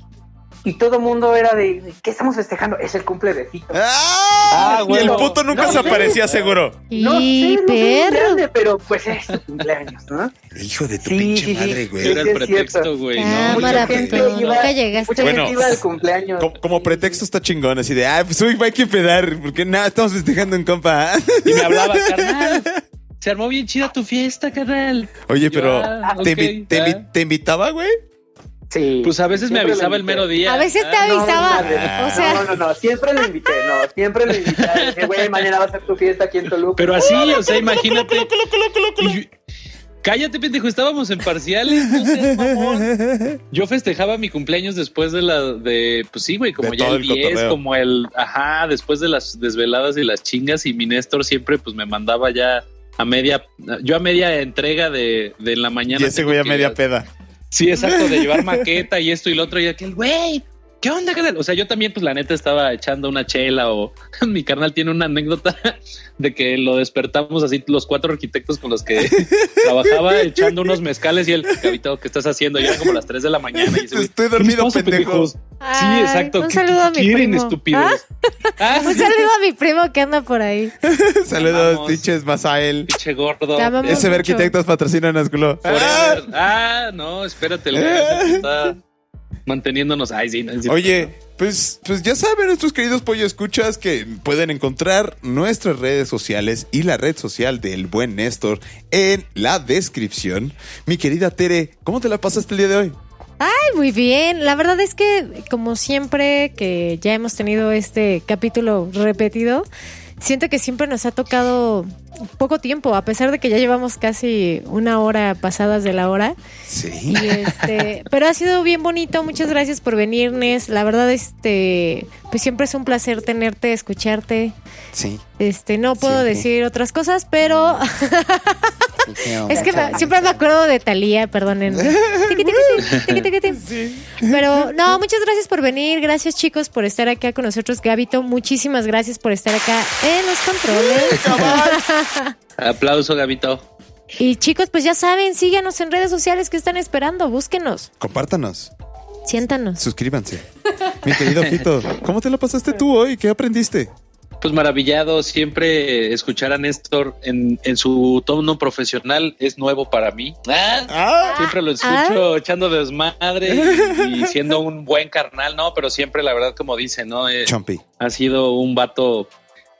y todo el mundo era de, ¿qué estamos festejando? Es el cumple de Fito. ¡Ah! Ah, y el puto nunca No se sé. aparecía seguro. Y no sé, no sé perro. grande, pero pues es su cumpleaños, ¿no? Hijo de tu Sí, pinche sí, sí. madre, güey. era sí, el pretexto, güey. Cámara, No, mucha Fito, gente nunca iba- llegaste. Mucha Bueno. gente iba al cumpleaños. Como, como pretexto está chingón, así de, ah, pues hoy hay que pedar, porque nada, estamos festejando en compa. Y me hablaba, *laughs* carnal. Se armó bien chida tu fiesta, carnal. Oye, Yo, pero, ah, ¿te, invi- te invi- te invitaba, güey? Sí. Pues a veces me avisaba el mero día. A veces te Ah, No, avisaba, madre. o sea, No, no, no, siempre lo invité, no, siempre lo invité. Dije, güey, mañana va a ser tu fiesta aquí en Toluca. Pero así, o sea, imagínate. Cállate, pendejo, estábamos en parciales, no seas mamón. Yo festejaba mi cumpleaños después de la de pues sí, güey, como De ya el el 10, cotorreo. como el ajá, después de las desveladas y las chingas y mi Néstor siempre pues me mandaba ya a media yo a media entrega de, de la mañana. Y ese güey a media peda. Sí, exacto, de llevar *laughs* maqueta y esto y lo otro y aquel, güey, ¿qué onda, carnal? O sea, yo también, pues la neta estaba echando una chela o *laughs* mi carnal tiene una anécdota *laughs* de que lo despertamos así los cuatro arquitectos con los que *laughs* trabajaba echando unos mezcales y el Gabito, ¿qué estás haciendo? Y eran como las 3 de la mañana y ese Estoy "¿Qué dormido, pendejo. pendejos?" Sí, exacto. Un ¿Qué- saludo a mi quieren, primo. estúpidos? Ah, Ah, Un saludo a mi primo que anda por ahí. Saludos, pinches Masael. pinche gordo. Ese arquitectos patrocinan culo. Forever. Ah, no, espérate, el güey está manteniéndonos. Ay, sí, no. Oye, pues, pues ya saben nuestros queridos pollo escuchas que pueden encontrar nuestras redes sociales y la red social del buen Néstor en la descripción. Mi querida Tere, ¿cómo te la pasaste el día de hoy? Ay, muy bien. La verdad es que, como siempre que ya hemos tenido este capítulo repetido, siento que siempre nos ha tocado poco tiempo, a pesar de que ya llevamos casi una hora pasadas de la hora. Sí. Y este, *laughs* pero ha sido bien bonito. Muchas gracias por venirnos. La verdad, este, pues siempre es un placer tenerte, escucharte. Sí. Este, no puedo Siempre. decir otras cosas, pero *laughs* es que me- siempre me acuerdo de Talía, perdonen. *laughs* Pero no, muchas gracias por venir. Gracias, chicos, por estar acá con nosotros. Gabito, muchísimas gracias por estar acá en los controles. *laughs* Aplauso, Gabito. Y chicos, pues ya saben, síganos en redes sociales que están esperando. Búsquenos, Compártanos, siéntanos. suscríbanse. Mi querido Fito, ¿cómo te la pasaste tú hoy? ¿Qué aprendiste? Pues maravillado, siempre escuchar a Néstor en, en su tono profesional es nuevo para mí. Ah, Ah, siempre lo escucho echando desmadre y, y *laughs* siendo un buen carnal, ¿no? Pero siempre, la verdad, como dice, ¿no? Eh, Chompy. ha sido un vato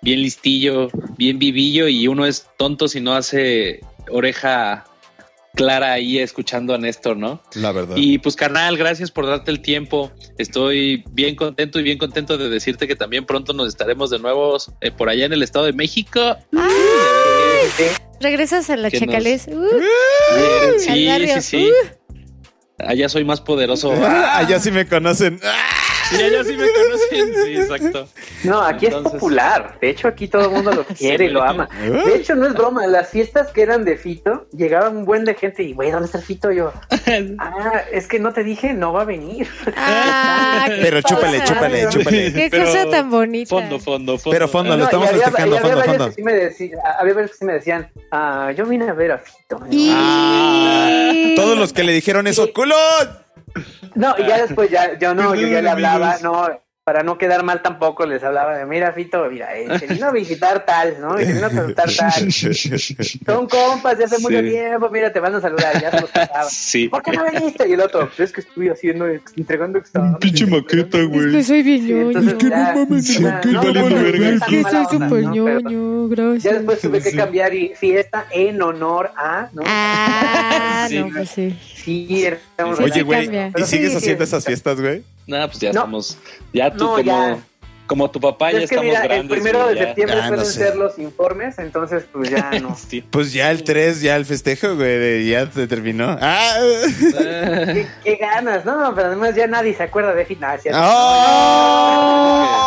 bien listillo, bien vivillo y uno es tonto si no hace oreja clara ahí escuchando a Néstor, ¿no? La verdad. Y pues carnal, gracias por darte el tiempo. Estoy bien contento y bien contento de decirte que también pronto nos estaremos de nuevo eh, por allá en el Estado de México. Regresas a la nos- Chacales. Uh, Sí, barrio. sí, sí. Allá soy más poderoso. Ah, allá sí me conocen. Sí, allá sí me conocen. Sí, exacto. No, aquí es popular. De hecho, aquí todo el mundo lo *laughs* quiere y lo ama. De hecho, no es broma. Las fiestas que eran de Fito, llegaba un buen de gente y, güey, ¿dónde está el Fito? Yo, *laughs* ah, es que no te dije, no va a venir. Ah, *laughs* Pero chúpale, chúpale, chúpale. Qué Pero cosa tan bonita. Fondo, fondo, fondo. Pero fondo, lo No, y estamos había- festejando, y había fondo, que sí me decían- había varios que sí me decían, ah, yo vine a ver a Fito. Y- Ah, todos los que le dijeron eso, culo. No, y ya después ya, yo no, yo ya le hablaba, no, para no quedar mal tampoco les hablaba de, mira, Fito, mira, eh, se vino a visitar tal, ¿no? Y se vino a preguntar tal. *laughs* Son compas de hace mucho Sí. tiempo, mira, te van a saludar, ya se los pasaba. Sí. ¿Por qué no viniste? Y el otro, "Pues es que estuve haciendo, entregando exámenes. Pinche maqueta, Es que güey. soy bien Sí, ñoño. entonces que no ya- mames, ya- que no, valiendo no, no, verga. Es que soy súper ñoño, Ya gracias. después tuve que cambiar y fiesta en honor a, ¿no? Ah, *laughs* Sí. no, pues sí. Sí, Oye, güey. ¿y sigues haciendo esas fiestas, güey? Nah, pues ya No. estamos. Ya tú No, como, ya. como tu papá ya es que estamos mira, el grandes. primero güey, de ya. septiembre Ya, no suelen sé. ser los informes, entonces pues ya no. *laughs* Sí. Pues ya el 3, ya el festejo, güey, de- ya se terminó. Ah, ¿Qué, qué ganas, ¿no? Pero además ya nadie se acuerda de Financia. ¡Oh!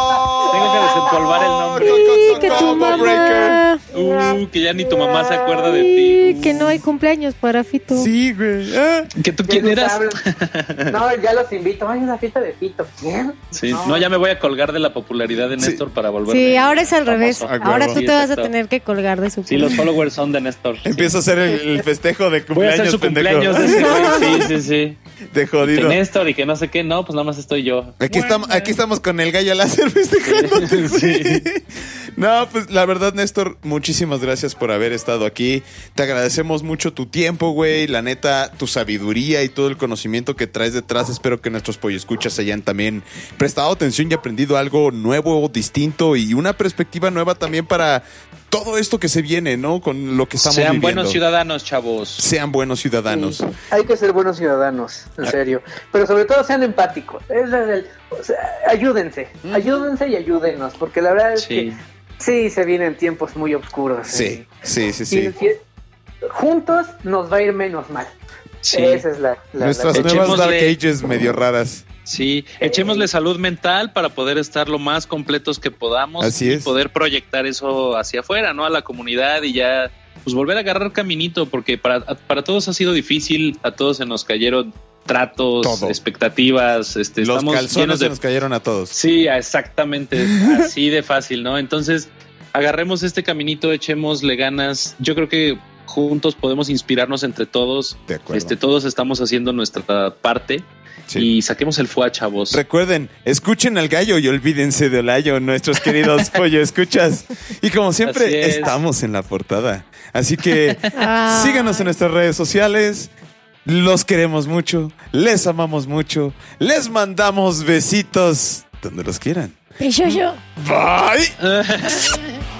Tengo que desempolvar el nombre. Sí, que tu mamá. Uh, que ya ni tu mamá se acuerda de ti. Que no hay cumpleaños para Fito. Sí, güey. Ah. ¿Que tú quién eras? *laughs* No, ya los invito. Ay, una fiesta de Fito. ¿Quién? Sí, no. ya me voy a colgar de la popularidad de Sí. Néstor para volver. Sí, ahora es al revés. A huevo. Ahora tú Sí, te vas a tener que colgar de su Sí, los followers son de Néstor. Sí. Empiezo a hacer el, el festejo de Voy a hacer cumpleaños, su pendejo. cumpleaños de ese. Sí, sí, sí. De Que jodido. Néstor y que no sé qué, no, pues nada más estoy yo. Aquí, estamos, aquí estamos con el gallo láser *laughs* festejándote, *laughs* güey. Sí. No, pues la verdad, Néstor, muchísimas gracias por haber estado aquí. Te agradecemos mucho tu tiempo, güey. La neta, tu sabiduría y todo el conocimiento que traes detrás. Espero que nuestros escuchas hayan también prestado atención y aprendido algo nuevo, distinto y una perspectiva nueva también para todo esto que se viene, ¿no? Con lo que estamos Sean viviendo. buenos ciudadanos, chavos. Sean buenos ciudadanos. Sí, Hay que ser buenos ciudadanos, en Ah. serio. Pero sobre todo sean empáticos. Es el- o sea, ayúdense. Ayúdense y ayúdenos. Porque la verdad es Sí. que sí se vienen tiempos muy oscuros. Sí, eh. sí, sí, Y sí. fie- juntos nos va a ir menos mal. Sí. Esa es la, la- Nuestras la- nuevas Dark Ages medio raras. Sí, echémosle salud mental para poder estar lo más completos que podamos Así y es. poder proyectar eso hacia afuera, ¿no? A la comunidad y ya pues volver a agarrar caminito porque para, para todos ha sido difícil, a todos se nos cayeron tratos, Todo. expectativas, este, Los estamos calzones llenos se de nos cayeron a todos. Sí, exactamente, *laughs* así de fácil, ¿no? Entonces, agarremos este caminito, echémosle ganas. Yo creo que juntos podemos inspirarnos entre todos. De acuerdo. Este, todos estamos haciendo nuestra parte Sí. y saquemos el fuá, chavos. Recuerden, escuchen al gallo y olvídense de Olayo, nuestros queridos *laughs* pollo escuchas. Y como siempre, es. estamos en la portada. Así que *laughs* Ah. síganos en nuestras redes sociales. Los queremos mucho, les amamos mucho, les mandamos besitos donde los quieran. Yo, yo. Bye. *laughs*